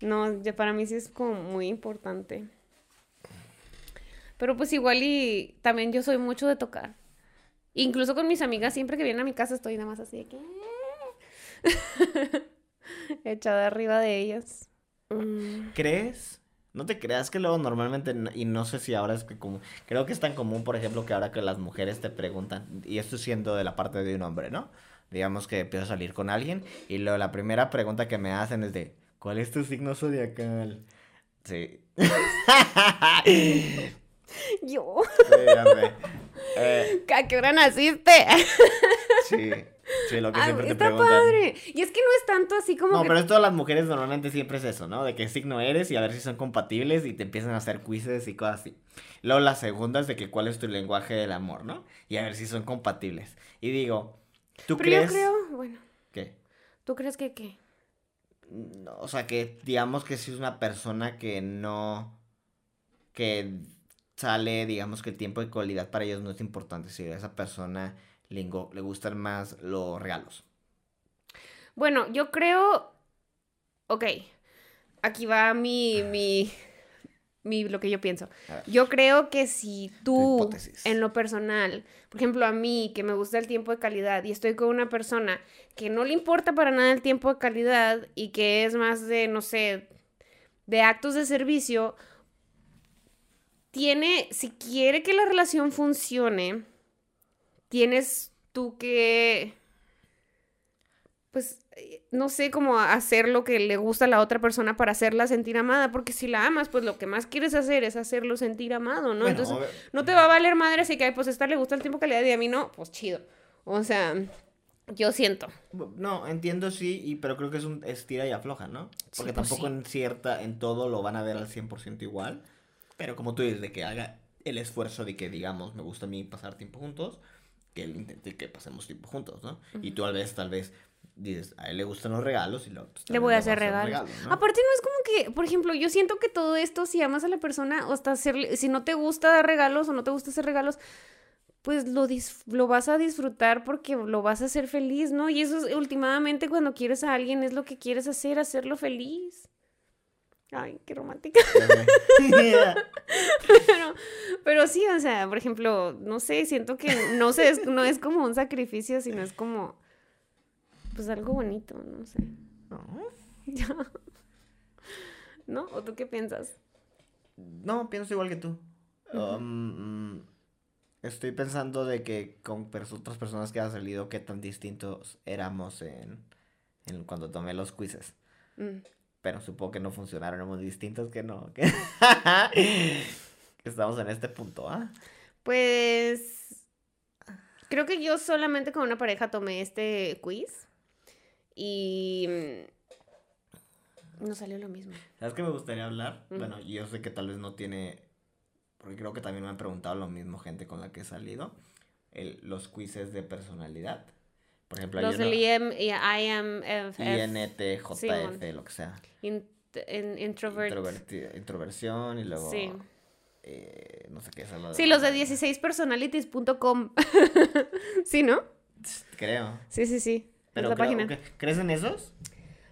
No, ya para mí sí es como muy importante. Pero pues igual y también yo soy mucho de tocar. Incluso con mis amigas, siempre que vienen a mi casa estoy nada más así de que... (laughs) Echada arriba de ellas. Mm, ¿Crees? No te creas que luego normalmente, no- y no sé si ahora es que como, creo que es tan común, por ejemplo, que ahora que las mujeres te preguntan, y esto siendo de la parte de un hombre, ¿no? Digamos que empiezo a salir con alguien y luego la primera pregunta que me hacen es de, ¿cuál es tu signo zodiacal? Sí. (laughs) (laughs) Yo, Sí. Eh, ¿a qué hora naciste? (laughs) sí, sí, lo que Ah, siempre te está padre. Y es que no es tanto así como No, que... pero todas las mujeres normalmente siempre es eso, ¿no? De qué signo eres y a ver si son compatibles y te empiezan a hacer quizzes y cosas así. Luego la segunda es de que cuál es tu lenguaje del amor, ¿no? Y a ver si son compatibles. Y digo, ¿tú Pero crees yo creo, bueno, que, ¿tú crees que qué? no, o sea, que digamos que si es una persona que no, que sale, digamos que el tiempo de calidad para ellos no es importante, si a esa persona le, le gustan más los regalos. Bueno, yo creo. Ok. Aquí va mi. mi. mi lo que yo pienso. Yo creo que si tú, en lo personal, por ejemplo, a mí, que me gusta el tiempo de calidad, y estoy con una persona que no le importa para nada el tiempo de calidad y que es más de, no sé, de actos de servicio, tiene, si quiere que la relación funcione, tienes tú que, pues, eh, no sé, cómo hacer lo que le gusta a la otra persona para hacerla sentir amada, porque si la amas, pues lo que más quieres hacer es hacerlo sentir amado, ¿no? Bueno, Entonces, no te va a valer madre así que, pues a esta le gusta el tiempo de calidad y a mí no, pues chido. O sea, yo siento. No, entiendo sí, y, pero creo que es un estira y afloja, ¿no? Sí, Porque pues tampoco sí. en cierta, en todo lo van a ver al 100% igual. Pero como tú dices, de que haga el esfuerzo de que, digamos, me gusta a mí pasar tiempo juntos, que él intente que pasemos tiempo juntos, ¿no? Y tú tal vez, tal vez, dices, a él le gustan los regalos y pues, Le voy a hacer regalos. regalo, ¿no? Aparte no es como que, por ejemplo, yo siento que todo esto, si amas a la persona o hasta hacerle, si no te gusta dar regalos o no te gusta hacer regalos, pues lo, lo vas a disfrutar porque lo vas a hacer feliz, ¿no? Y eso es, últimamente cuando quieres a alguien es lo que quieres hacer, hacerlo feliz. Ay, qué romántica. (laughs) pero, pero sí, o sea, por ejemplo, no sé, siento que no sé, es, no es como un sacrificio, sino es como, pues algo bonito, no sé. No, (laughs) ¿No? ¿O tú qué piensas? No, pienso igual que tú. Um, estoy pensando de que con pers- otras personas que han salido, qué tan distintos éramos en, en cuando tomé los quizzes. Mm. Pero supongo que no funcionaron, éramos distintos, que no. Que, (laughs) que estamos en este punto, ¿ah? Pues creo que yo solamente con una pareja tomé este quiz y mm, no salió lo mismo. ¿Sabes qué me gustaría hablar? Bueno, yo sé que tal vez no tiene, porque creo que también me han preguntado lo mismo gente con la que he salido, el, los quizzes de personalidad. Por ejemplo, hay Los del IM, IMF, INTJF, lo que sea. in- en, introvert. Introversión y luego... Sí. eh, no sé qué es lo Sí, los de 16personalities.com. (laughs) sí, ¿no? Creo. Sí, sí, sí. Pero creo página. ¿Crees en esos?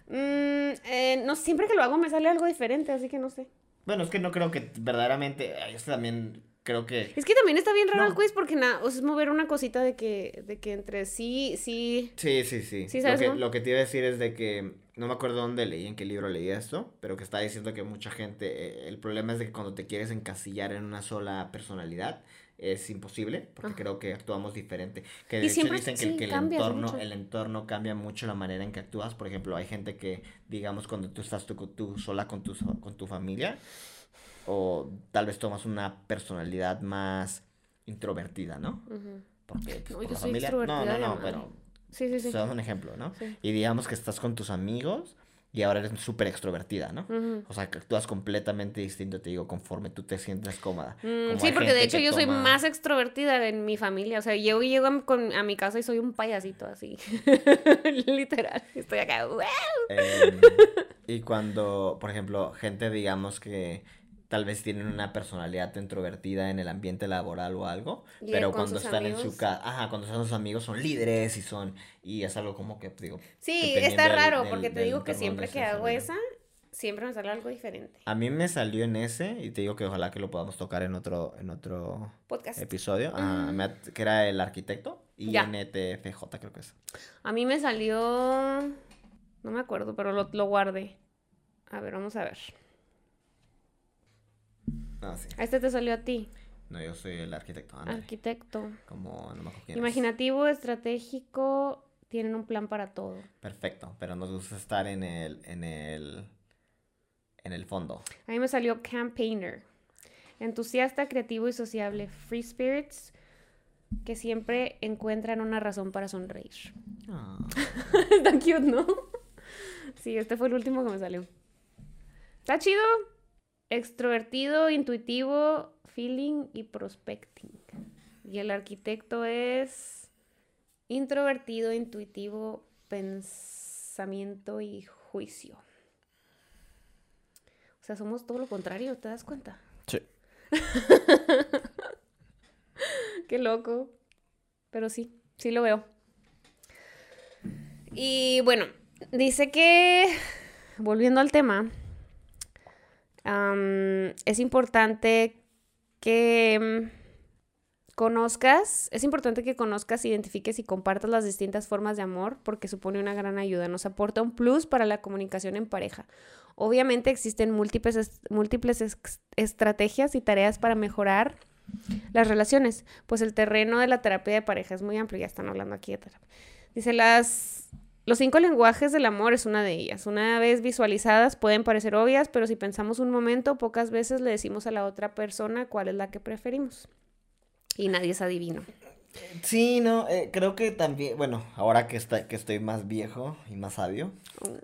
Mm, eh, no, siempre que lo hago me sale algo diferente, así que no sé. Bueno, es que no creo que verdaderamente... ay, Esto también creo que... Es que también está bien raro No. el quiz porque nada, o sea, es mover una cosita de que, de que entre sí, sí. Sí, sí, sí. Sí, lo, ¿sabes, que, no? lo que te iba a decir es de que no me acuerdo dónde leí, en qué libro leí esto, pero que está diciendo que mucha gente, eh, el problema es de que cuando te quieres encasillar en una sola personalidad, es imposible, porque Ajá. creo que actuamos diferente. Que de Y hecho siempre- dicen que, sí, que el entorno, mucho. el entorno cambia mucho la manera en que actúas. Por ejemplo, hay gente que, digamos, cuando tú estás tú, tú sola con tu, con tu familia, o tal vez tomas una personalidad más introvertida, ¿no? Porque pues, No, por yo la soy familia. No, no, no, pero Sí, sí, sí. te damos un ejemplo, ¿no? Sí. Y digamos que estás con tus amigos y ahora eres súper extrovertida, ¿no? O sea, que actúas completamente distinto, te digo, conforme tú te sientes cómoda. Mm, sí, porque de hecho yo soy más extrovertida en mi familia. O sea, llego y llego a mi, con- a mi casa y soy un payasito así. (laughs) Literal. Estoy acá. "Wow". Em, y cuando, por ejemplo, gente, digamos que tal vez tienen una personalidad introvertida en el ambiente laboral o algo, Y pero cuando están en amigos. su casa, ajá, cuando están sus amigos son líderes y son, y es algo como que, digo, Sí, está del- raro del- porque te del digo que siempre que hago esa, siempre me sale algo diferente. A mí me salió en ese y te digo que ojalá que lo podamos tocar en otro, en otro Podcast. episodio, me at- que era el arquitecto, Ya. INTFJ creo que es. A mí me salió. No me acuerdo, pero lo, lo guardé. A ver, vamos a ver. Ah, sí. Este te salió a ti. No, yo soy el arquitecto. Arquitecto. Como, no me quién es. Imaginativo, estratégico, tienen un plan para todo. Perfecto, pero nos gusta estar en el, en el, en el fondo. A mí me salió campaigner. Entusiasta, creativo y sociable. Free spirits que siempre encuentran una razón para sonreír. Ah, (laughs) Está cute, ¿no? Sí, este fue el último que me salió. Está chido. Extrovertido, intuitivo, feeling y prospecting. Y el arquitecto es introvertido, intuitivo, pensamiento y juicio. O sea, somos todo lo contrario, ¿te das cuenta? Sí. (laughs) Qué loco. Pero sí, sí lo veo. Y bueno, dice que, volviendo al tema, es importante que mm, conozcas, es importante que conozcas, identifiques y compartas las distintas formas de amor porque supone una gran ayuda, nos aporta un plus para la comunicación en pareja. Obviamente existen múltiples, múltiples estrategias y tareas para mejorar las relaciones, pues el terreno de la terapia de pareja es muy amplio, ya están hablando aquí de terapia. Dice, las, los cinco lenguajes del amor es una de ellas. Una vez visualizadas pueden parecer obvias, pero si pensamos un momento, pocas veces le decimos a la otra persona cuál es la que preferimos. Y nadie es adivino. Sí, no, eh, creo que también, bueno, ahora que, está, que estoy más viejo y más sabio,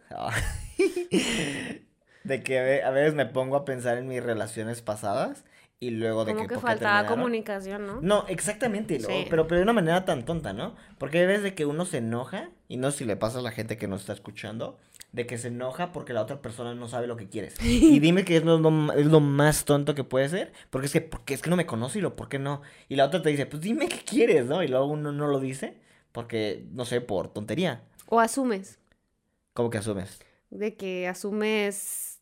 (laughs) de que a veces me pongo a pensar en mis relaciones pasadas y luego de Como que, que faltaba comunicación, ¿no? No, exactamente, lo- pero, pero de una manera tan tonta, ¿no? Porque hay veces de que uno se enoja, y no sé si le pasa a la gente que nos está escuchando, de que se enoja porque la otra persona no sabe lo que quieres. (laughs) Y dime que es lo, lo- es lo más tonto que puede ser, porque es que, porque es que no me conoce y lo, ¿por qué no? Y la otra te dice, pues dime qué quieres, ¿no? Y luego uno no lo dice, porque, no sé, por tontería. O asumes, ¿Cómo que asumes? de que asumes,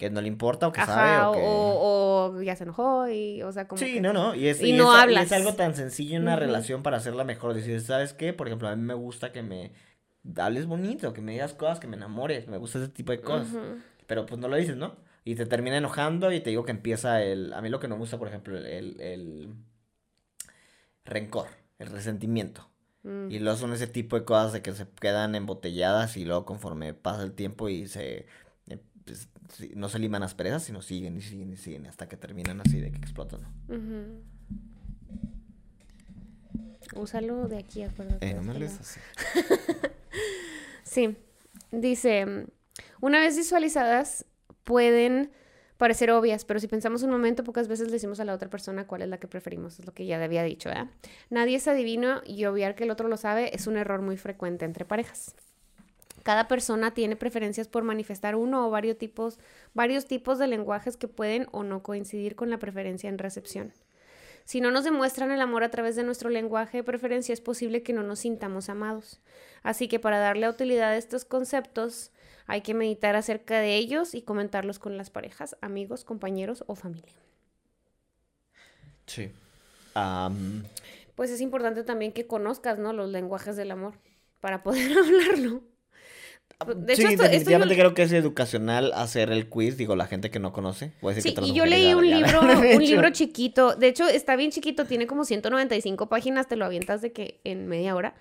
¿Que no le importa o que ajá, sabe o que... o- o ya se enojó y, o sea, como Sí, que- no, no, y es, y y no es, y hablas. es algo tan sencillo en una relación para hacerla mejor. Decir, ¿sabes qué? Por ejemplo, a mí me gusta que me hables bonito, que me digas cosas, que me enamores, me gusta ese tipo de cosas. Pero pues no lo dices, ¿no? Y te termina enojando y te digo que empieza el... A mí lo que no me gusta, por ejemplo, el, el, rencor, el resentimiento. Mm. Y luego son ese tipo de cosas de que se quedan embotelladas y luego conforme pasa el tiempo y se... eh, pues, no se liman las presas, sino siguen y siguen y siguen hasta que terminan así de que explotan. Ujú. Úsalo de aquí, acuérdate. Eh, de no me lees lado. así. (laughs) Sí, dice, una vez visualizadas pueden parecer obvias, pero si pensamos un momento, pocas veces le decimos a la otra persona cuál es la que preferimos, es lo que ya había dicho, ¿verdad? Nadie es adivino y obviar que el otro lo sabe es un error muy frecuente entre parejas. Cada persona tiene preferencias por manifestar uno o varios tipos, varios tipos de lenguajes que pueden o no coincidir con la preferencia en recepción. Si no nos demuestran el amor a través de nuestro lenguaje de preferencia, es posible que no nos sintamos amados. Así que para darle utilidad a estos conceptos, hay que meditar acerca de ellos y comentarlos con las parejas, amigos, compañeros o familia. Sí. Pues es importante también que conozcas, ¿no? Los lenguajes del amor para poder (laughs) hablarlo. De hecho, sí, definitivamente creo que es educacional hacer el quiz, digo, la gente que no conoce. sí, y yo leí (laughs) un libro, un libro chiquito, de hecho está bien chiquito, tiene como 195 páginas, te lo avientas de que en media hora.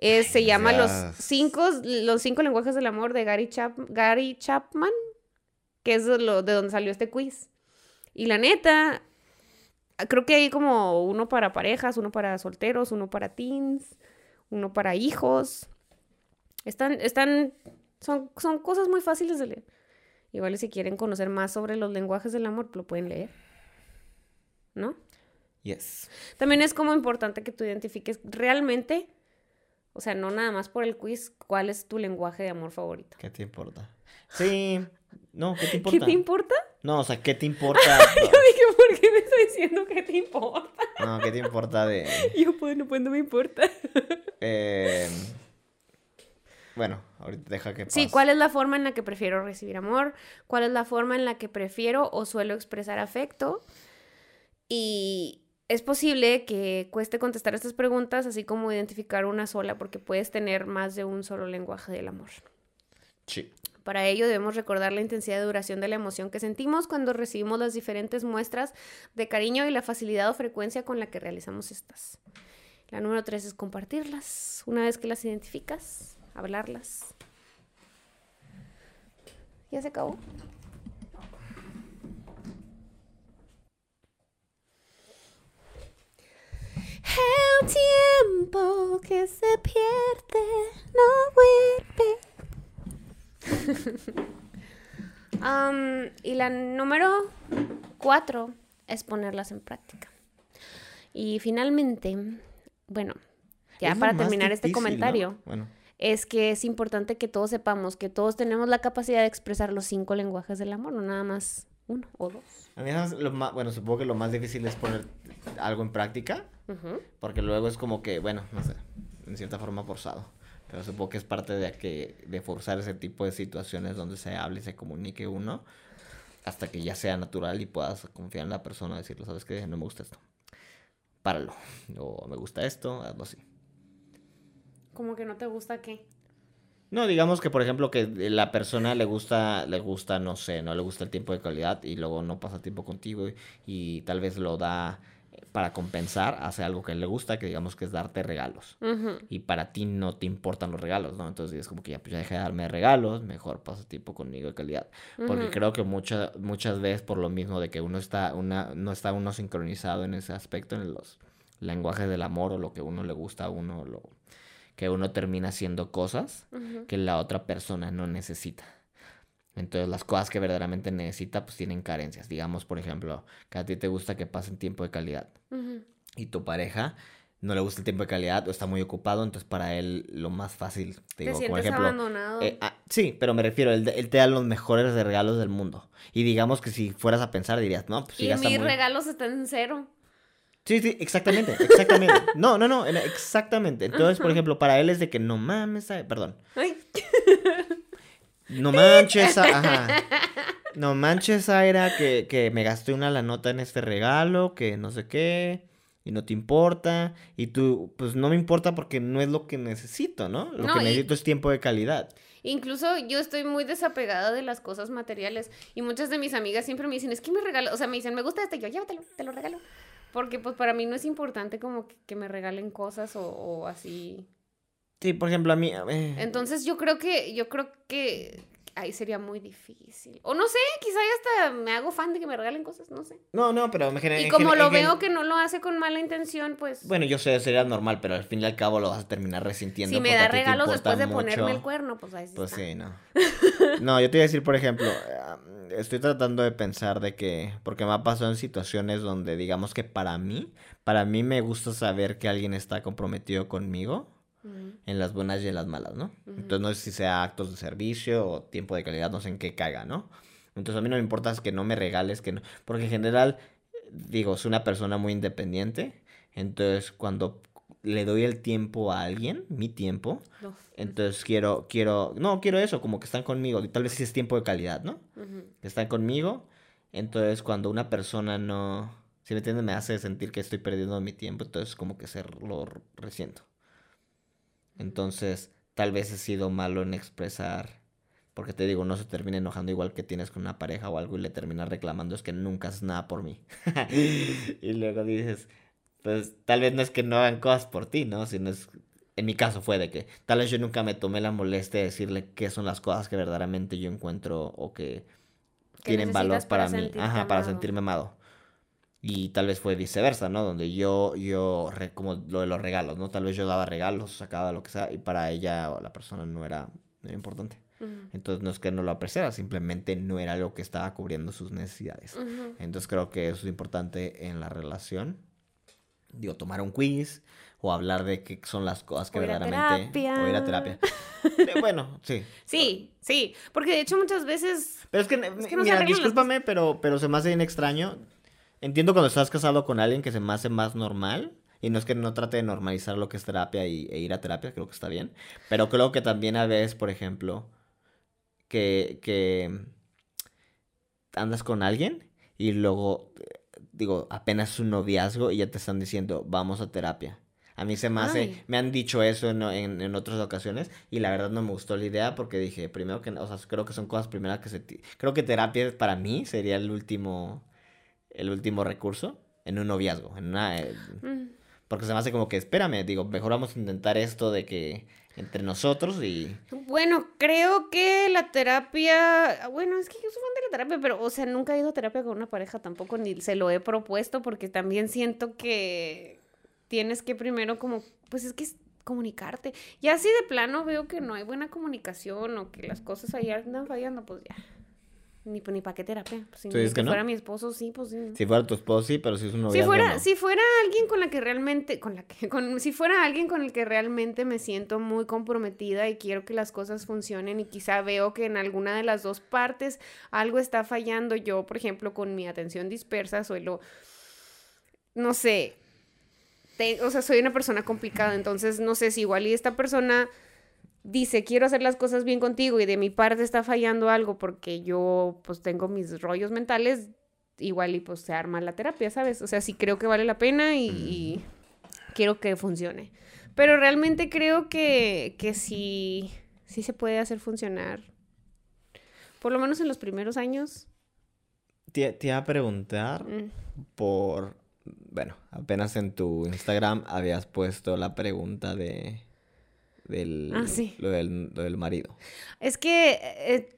se llama los cinco, los cinco lenguajes del amor de Gary, Chap, Gary Chapman, que es lo, de donde salió este quiz. Y la neta, creo que hay como uno para parejas, uno para solteros, uno para teens, uno para hijos. Están, están son, son cosas muy fáciles de leer. Igual si quieren conocer más sobre los lenguajes del amor, lo pueden leer. ¿No? Yes. También es como importante que tú identifiques realmente, o sea, no nada más por el quiz, cuál es tu lenguaje de amor favorito. ¿Qué te importa? Sí, no, ¿qué te importa? ¿Qué te importa? No, o sea, ¿qué te importa? (laughs) Yo dije, ¿por qué me estás diciendo qué te importa? No, ¿qué te importa de...? (laughs) Yo, pues, no, pues, no me importa. Eh... Bueno, ahorita deja que pase. Sí, ¿cuál es la forma en la que prefiero recibir amor? ¿Cuál es la forma en la que prefiero o suelo expresar afecto? Y es posible que cueste contestar estas preguntas, así como identificar una sola, porque puedes tener más de un solo lenguaje del amor. Sí. Para ello debemos recordar la intensidad de duración de la emoción que sentimos cuando recibimos las diferentes muestras de cariño y la facilidad o frecuencia con la que realizamos estas. La número tres es compartirlas. Una vez que las identificas, hablarlas. ¿Ya se acabó? El tiempo que se pierde no vuelve. (laughs) y la número cuatro es ponerlas en práctica. Y finalmente, bueno, ya para terminar este comentario. Bueno es que es importante que todos sepamos que todos tenemos la capacidad de expresar los cinco lenguajes del amor, no nada más uno o dos. A mí lo más, bueno, supongo que lo más difícil es poner algo en práctica, porque luego es como que, bueno, no sé, en cierta forma forzado. Pero supongo que es parte de, que, de forzar ese tipo de situaciones donde se hable y se comunique uno hasta que ya sea natural y puedas confiar en la persona, decirle, sabes que no me gusta esto, páralo, o me gusta esto, algo así. ¿Cómo que no te gusta qué? No, digamos que por ejemplo que la persona le gusta, le gusta, no sé, no le gusta el tiempo de calidad y luego no pasa tiempo contigo y, tal vez lo da para compensar, hace algo que le gusta, que digamos que es darte regalos. Y para ti no te importan los regalos, ¿no? Entonces es como que ya, pues ya deja de darme regalos, mejor pasa tiempo conmigo de calidad. Porque creo que muchas muchas veces por lo mismo de que uno está, una, no está uno sincronizado en ese aspecto, en los lenguajes del amor o lo que uno le gusta a uno, lo que uno termina haciendo cosas que la otra persona no necesita. Entonces las cosas que verdaderamente necesita pues tienen carencias. Digamos, por ejemplo, que a ti te gusta que pasen tiempo de calidad y tu pareja no le gusta el tiempo de calidad o está muy ocupado, entonces para él lo más fácil, te digo, por ejemplo, abandonado? Eh, ah, sí, pero me refiero, él, te da los mejores regalos del mundo. Y digamos que si fueras a pensar dirías, no, pues y mis regalos están en cero. Sí, sí, exactamente, exactamente. No, no, no, exactamente. Entonces, por ejemplo, para él es de que no mames, perdón. No (laughs) manches, ajá. No manches, Aira, que, que me gasté una la nota en este regalo, que no sé qué, y no te importa. Y tú, pues no me importa porque no es lo que necesito, ¿no? Lo que necesito es tiempo de calidad. Incluso yo estoy muy desapegada de las cosas materiales. Y muchas de mis amigas siempre me dicen, es que me regalo, o sea, me dicen, me gusta este, yo llévatelo, te lo regalo. Porque pues para mí no es importante como que, me regalen cosas o, así. Sí, por ejemplo, a mí... Entonces yo creo que, yo creo que ahí sería muy difícil. O no sé, quizá hasta me hago fan de que me regalen cosas, no sé. No, no, pero me genera... Y como lo veo que no lo hace con mala intención, pues... Bueno, yo sé, sería normal, pero al fin y al cabo lo vas a terminar resintiendo. Si me da regalos después de ponerme el cuerno, pues ahí sí Pues sí, no. (laughs) no, yo te iba a decir, por ejemplo, estoy tratando de pensar de que, porque me ha pasado en situaciones donde digamos que para mí, para mí me gusta saber que alguien está comprometido conmigo En las buenas y en las malas, ¿no? Entonces no sé si sea actos de servicio o tiempo de calidad, no sé en qué caiga, ¿no? Entonces a mí no me importa es que no me regales, que no... Porque en general, digo, soy una persona muy independiente. Entonces cuando le doy el tiempo a alguien, mi tiempo, entonces quiero, quiero, no, quiero eso, como que están conmigo. Y tal vez si es tiempo de calidad, ¿no? Que están conmigo. Entonces cuando una persona no si me entiendes, me hace sentir que estoy perdiendo mi tiempo, entonces como que se lo resiento. Entonces, tal vez he sido malo en expresar, porque te digo, no se termina enojando igual que tienes con una pareja o algo y le terminas reclamando, es que nunca haces nada por mí. (laughs) y luego dices, pues tal vez no es que no hagan cosas por ti, ¿no? Sino es, en mi caso fue de que tal vez yo nunca me tomé la molestia de decirle qué son las cosas que verdaderamente yo encuentro o que, tienen valor para, mí, ajá, para sentirme amado. Y tal vez fue viceversa, ¿no? Donde yo, yo, como lo de los regalos, ¿no? Tal vez yo daba regalos, sacaba lo que sea, y para ella o la persona no era, importante. Entonces no es que no lo apreciara, simplemente no era algo que estaba cubriendo sus necesidades. Entonces creo que eso es importante en la relación. Digo, tomar un quiz o hablar de qué son las cosas que verdaderamente... O ir a terapia. (laughs) Eh, bueno, sí. Sí, sí. Porque de hecho muchas veces... Pero es que, mira, discúlpame, pero, pero se me hace bien extraño Entiendo cuando estás casado con alguien que se me hace más normal. Y no es que no trate de normalizar lo que es terapia y, e ir a terapia, creo que está bien. Pero creo que también a veces, por ejemplo, que, que andas con alguien y luego, digo, apenas un noviazgo y ya te están diciendo, vamos a terapia. A mí se me hace, me han dicho eso en, en, en, otras ocasiones y la verdad no me gustó la idea porque dije, primero que, o sea, creo que son cosas primeras que se... Creo que terapia para mí sería el último el último recurso en un noviazgo, en una... Eh, mm. Porque se me hace como que, espérame, digo, mejor vamos a intentar esto de que entre nosotros y... Bueno, creo que la terapia, bueno, es que yo soy fan de la terapia, pero, o sea, nunca he ido a terapia con una pareja tampoco, ni se lo he propuesto, porque también siento que tienes que primero como, pues es que es comunicarte. Y así de plano veo que no hay buena comunicación o que las cosas ahí andan fallando, pues ya, ni, ni para qué terapia. Pues, si fuera mi esposo, sí, pues sí. Si fuera tu esposo, sí, pero si es un novio. Si fuera, si fuera alguien con la que realmente, con la que, con, si fuera alguien con el que realmente me siento muy comprometida y quiero que las cosas funcionen y quizá veo que en alguna de las dos partes algo está fallando. Yo, por ejemplo, con mi atención dispersa, suelo, no sé, o sea, soy una persona complicada, entonces no sé si igual y esta persona dice, quiero hacer las cosas bien contigo y de mi parte está fallando algo porque yo pues tengo mis rollos mentales, igual y pues se arma la terapia, ¿sabes? O sea, sí creo que vale la pena y, quiero que funcione. Pero realmente creo que, que sí, sí se puede hacer funcionar. Por lo menos en los primeros años. Te, te iba a preguntar mm. por... Bueno, apenas en tu Instagram habías puesto la pregunta de del, ah, lo, del, marido. Es que, eh,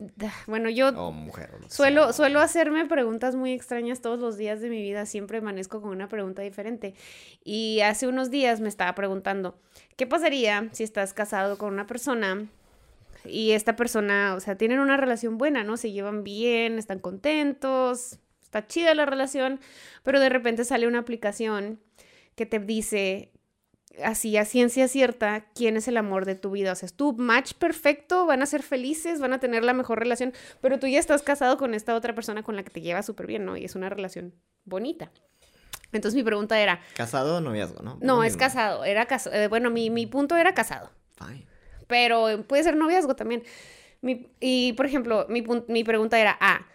bueno, yo mujer, suelo, suelo hacerme preguntas muy extrañas todos los días de mi vida, siempre amanezco con una pregunta diferente. Y hace unos días me estaba preguntando, ¿qué pasaría si estás casado con una persona y esta persona, o sea, tienen una relación buena, ¿no? Se llevan bien, están contentos, está chida la relación, pero de repente sale una aplicación que te dice así a ciencia cierta quién es el amor de tu vida. O sea, es tu match perfecto, van a ser felices, van a tener la mejor relación, pero tú ya estás casado con esta otra persona con la que te llevas súper bien, ¿no? Y es una relación bonita. Entonces mi pregunta era... ¿Casado o noviazgo, no? No, es casado. Era casado. Eh, bueno, mi, punto era casado. Fine. Pero puede ser noviazgo también. y, por ejemplo, mi, mi pregunta era, ah,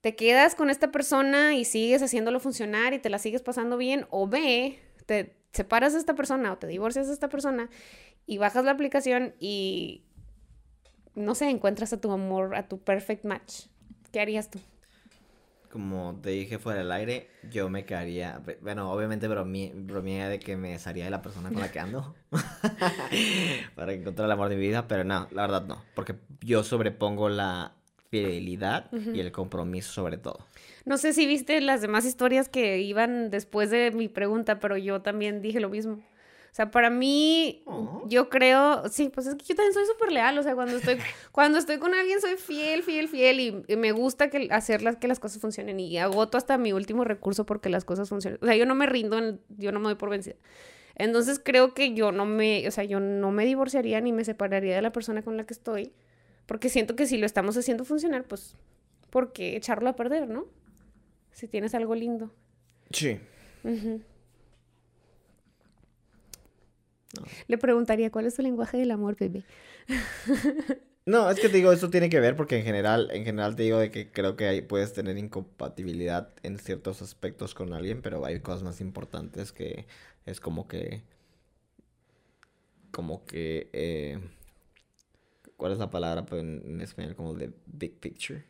¿te quedas con esta persona y sigues haciéndolo funcionar y te la sigues pasando bien? O B, te, separas a esta persona o te divorcias de esta persona y bajas la aplicación y, no sé, encuentras a tu amor, a tu perfect match. ¿Qué harías tú? Como te dije fuera del aire, yo me quedaría, bueno, obviamente bromía de que me salía de la persona con la que ando (laughs) (laughs) para encontrar el amor de mi vida, pero no, la verdad no, porque yo sobrepongo la fidelidad y el compromiso sobre todo. No sé si viste las demás historias que iban después de mi pregunta, pero yo también dije lo mismo. O sea, para mí, oh. yo creo, sí, pues es que yo también soy súper leal, o sea, cuando estoy, (laughs) cuando estoy con alguien soy fiel, fiel, fiel y, me gusta que hacer las, que las cosas funcionen y agoto hasta mi último recurso porque las cosas funcionen. O sea, yo no me rindo, yo no me doy por vencida. Entonces creo que yo no me, o sea, yo no me divorciaría ni me separaría de la persona con la que estoy, porque siento que si lo estamos haciendo funcionar, pues, ¿por qué echarlo a perder, no? Si tienes algo lindo. Sí. Le preguntaría, ¿cuál es tu lenguaje del amor, bebé? (laughs) No, es que te digo, esto tiene que ver porque en general, en general te digo de que creo que ahí puedes tener incompatibilidad en ciertos aspectos con alguien, pero hay cosas más importantes que es como que, como que, eh, ¿cuál es la palabra pues, en, español? Como de big picture.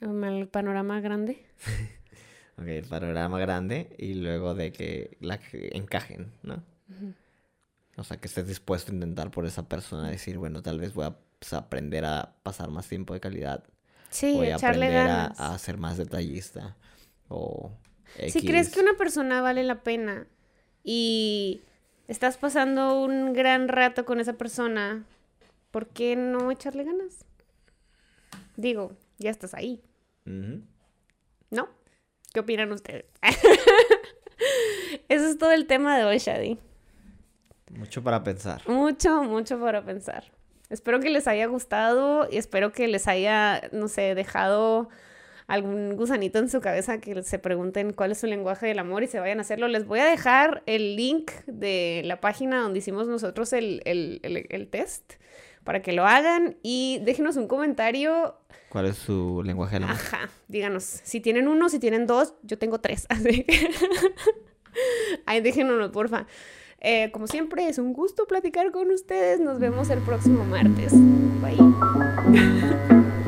El panorama grande. (laughs) ok, el panorama grande y luego de que la que encajen, ¿no? O sea, que estés dispuesto a intentar por esa persona decir, bueno, tal vez voy a pues, aprender a pasar más tiempo de calidad. Sí, Voy a aprender a, ganas. a ser más detallista. O Si crees que una persona vale la pena y estás pasando un gran rato con esa persona, ¿por qué no echarle ganas? Digo, ya estás ahí, ¿no? ¿Qué opinan ustedes? (laughs) Eso es todo el tema de hoy, Shadi. Mucho para pensar. Mucho, mucho para pensar. Espero que les haya gustado y espero que les haya, no sé, dejado algún gusanito en su cabeza que se pregunten cuál es su lenguaje del amor y se vayan a hacerlo. Les voy a dejar el link de la página donde hicimos nosotros el, el- el- el test para que lo hagan y déjenos un comentario. ¿Cuál es su lenguaje del amor? Ajá, díganos si tienen uno, si tienen dos, yo tengo tres. (laughs) Así que (laughs) ahí déjenos, porfa. Eh, como siempre, es un gusto platicar con ustedes. Nos vemos el próximo martes. Bye. (laughs)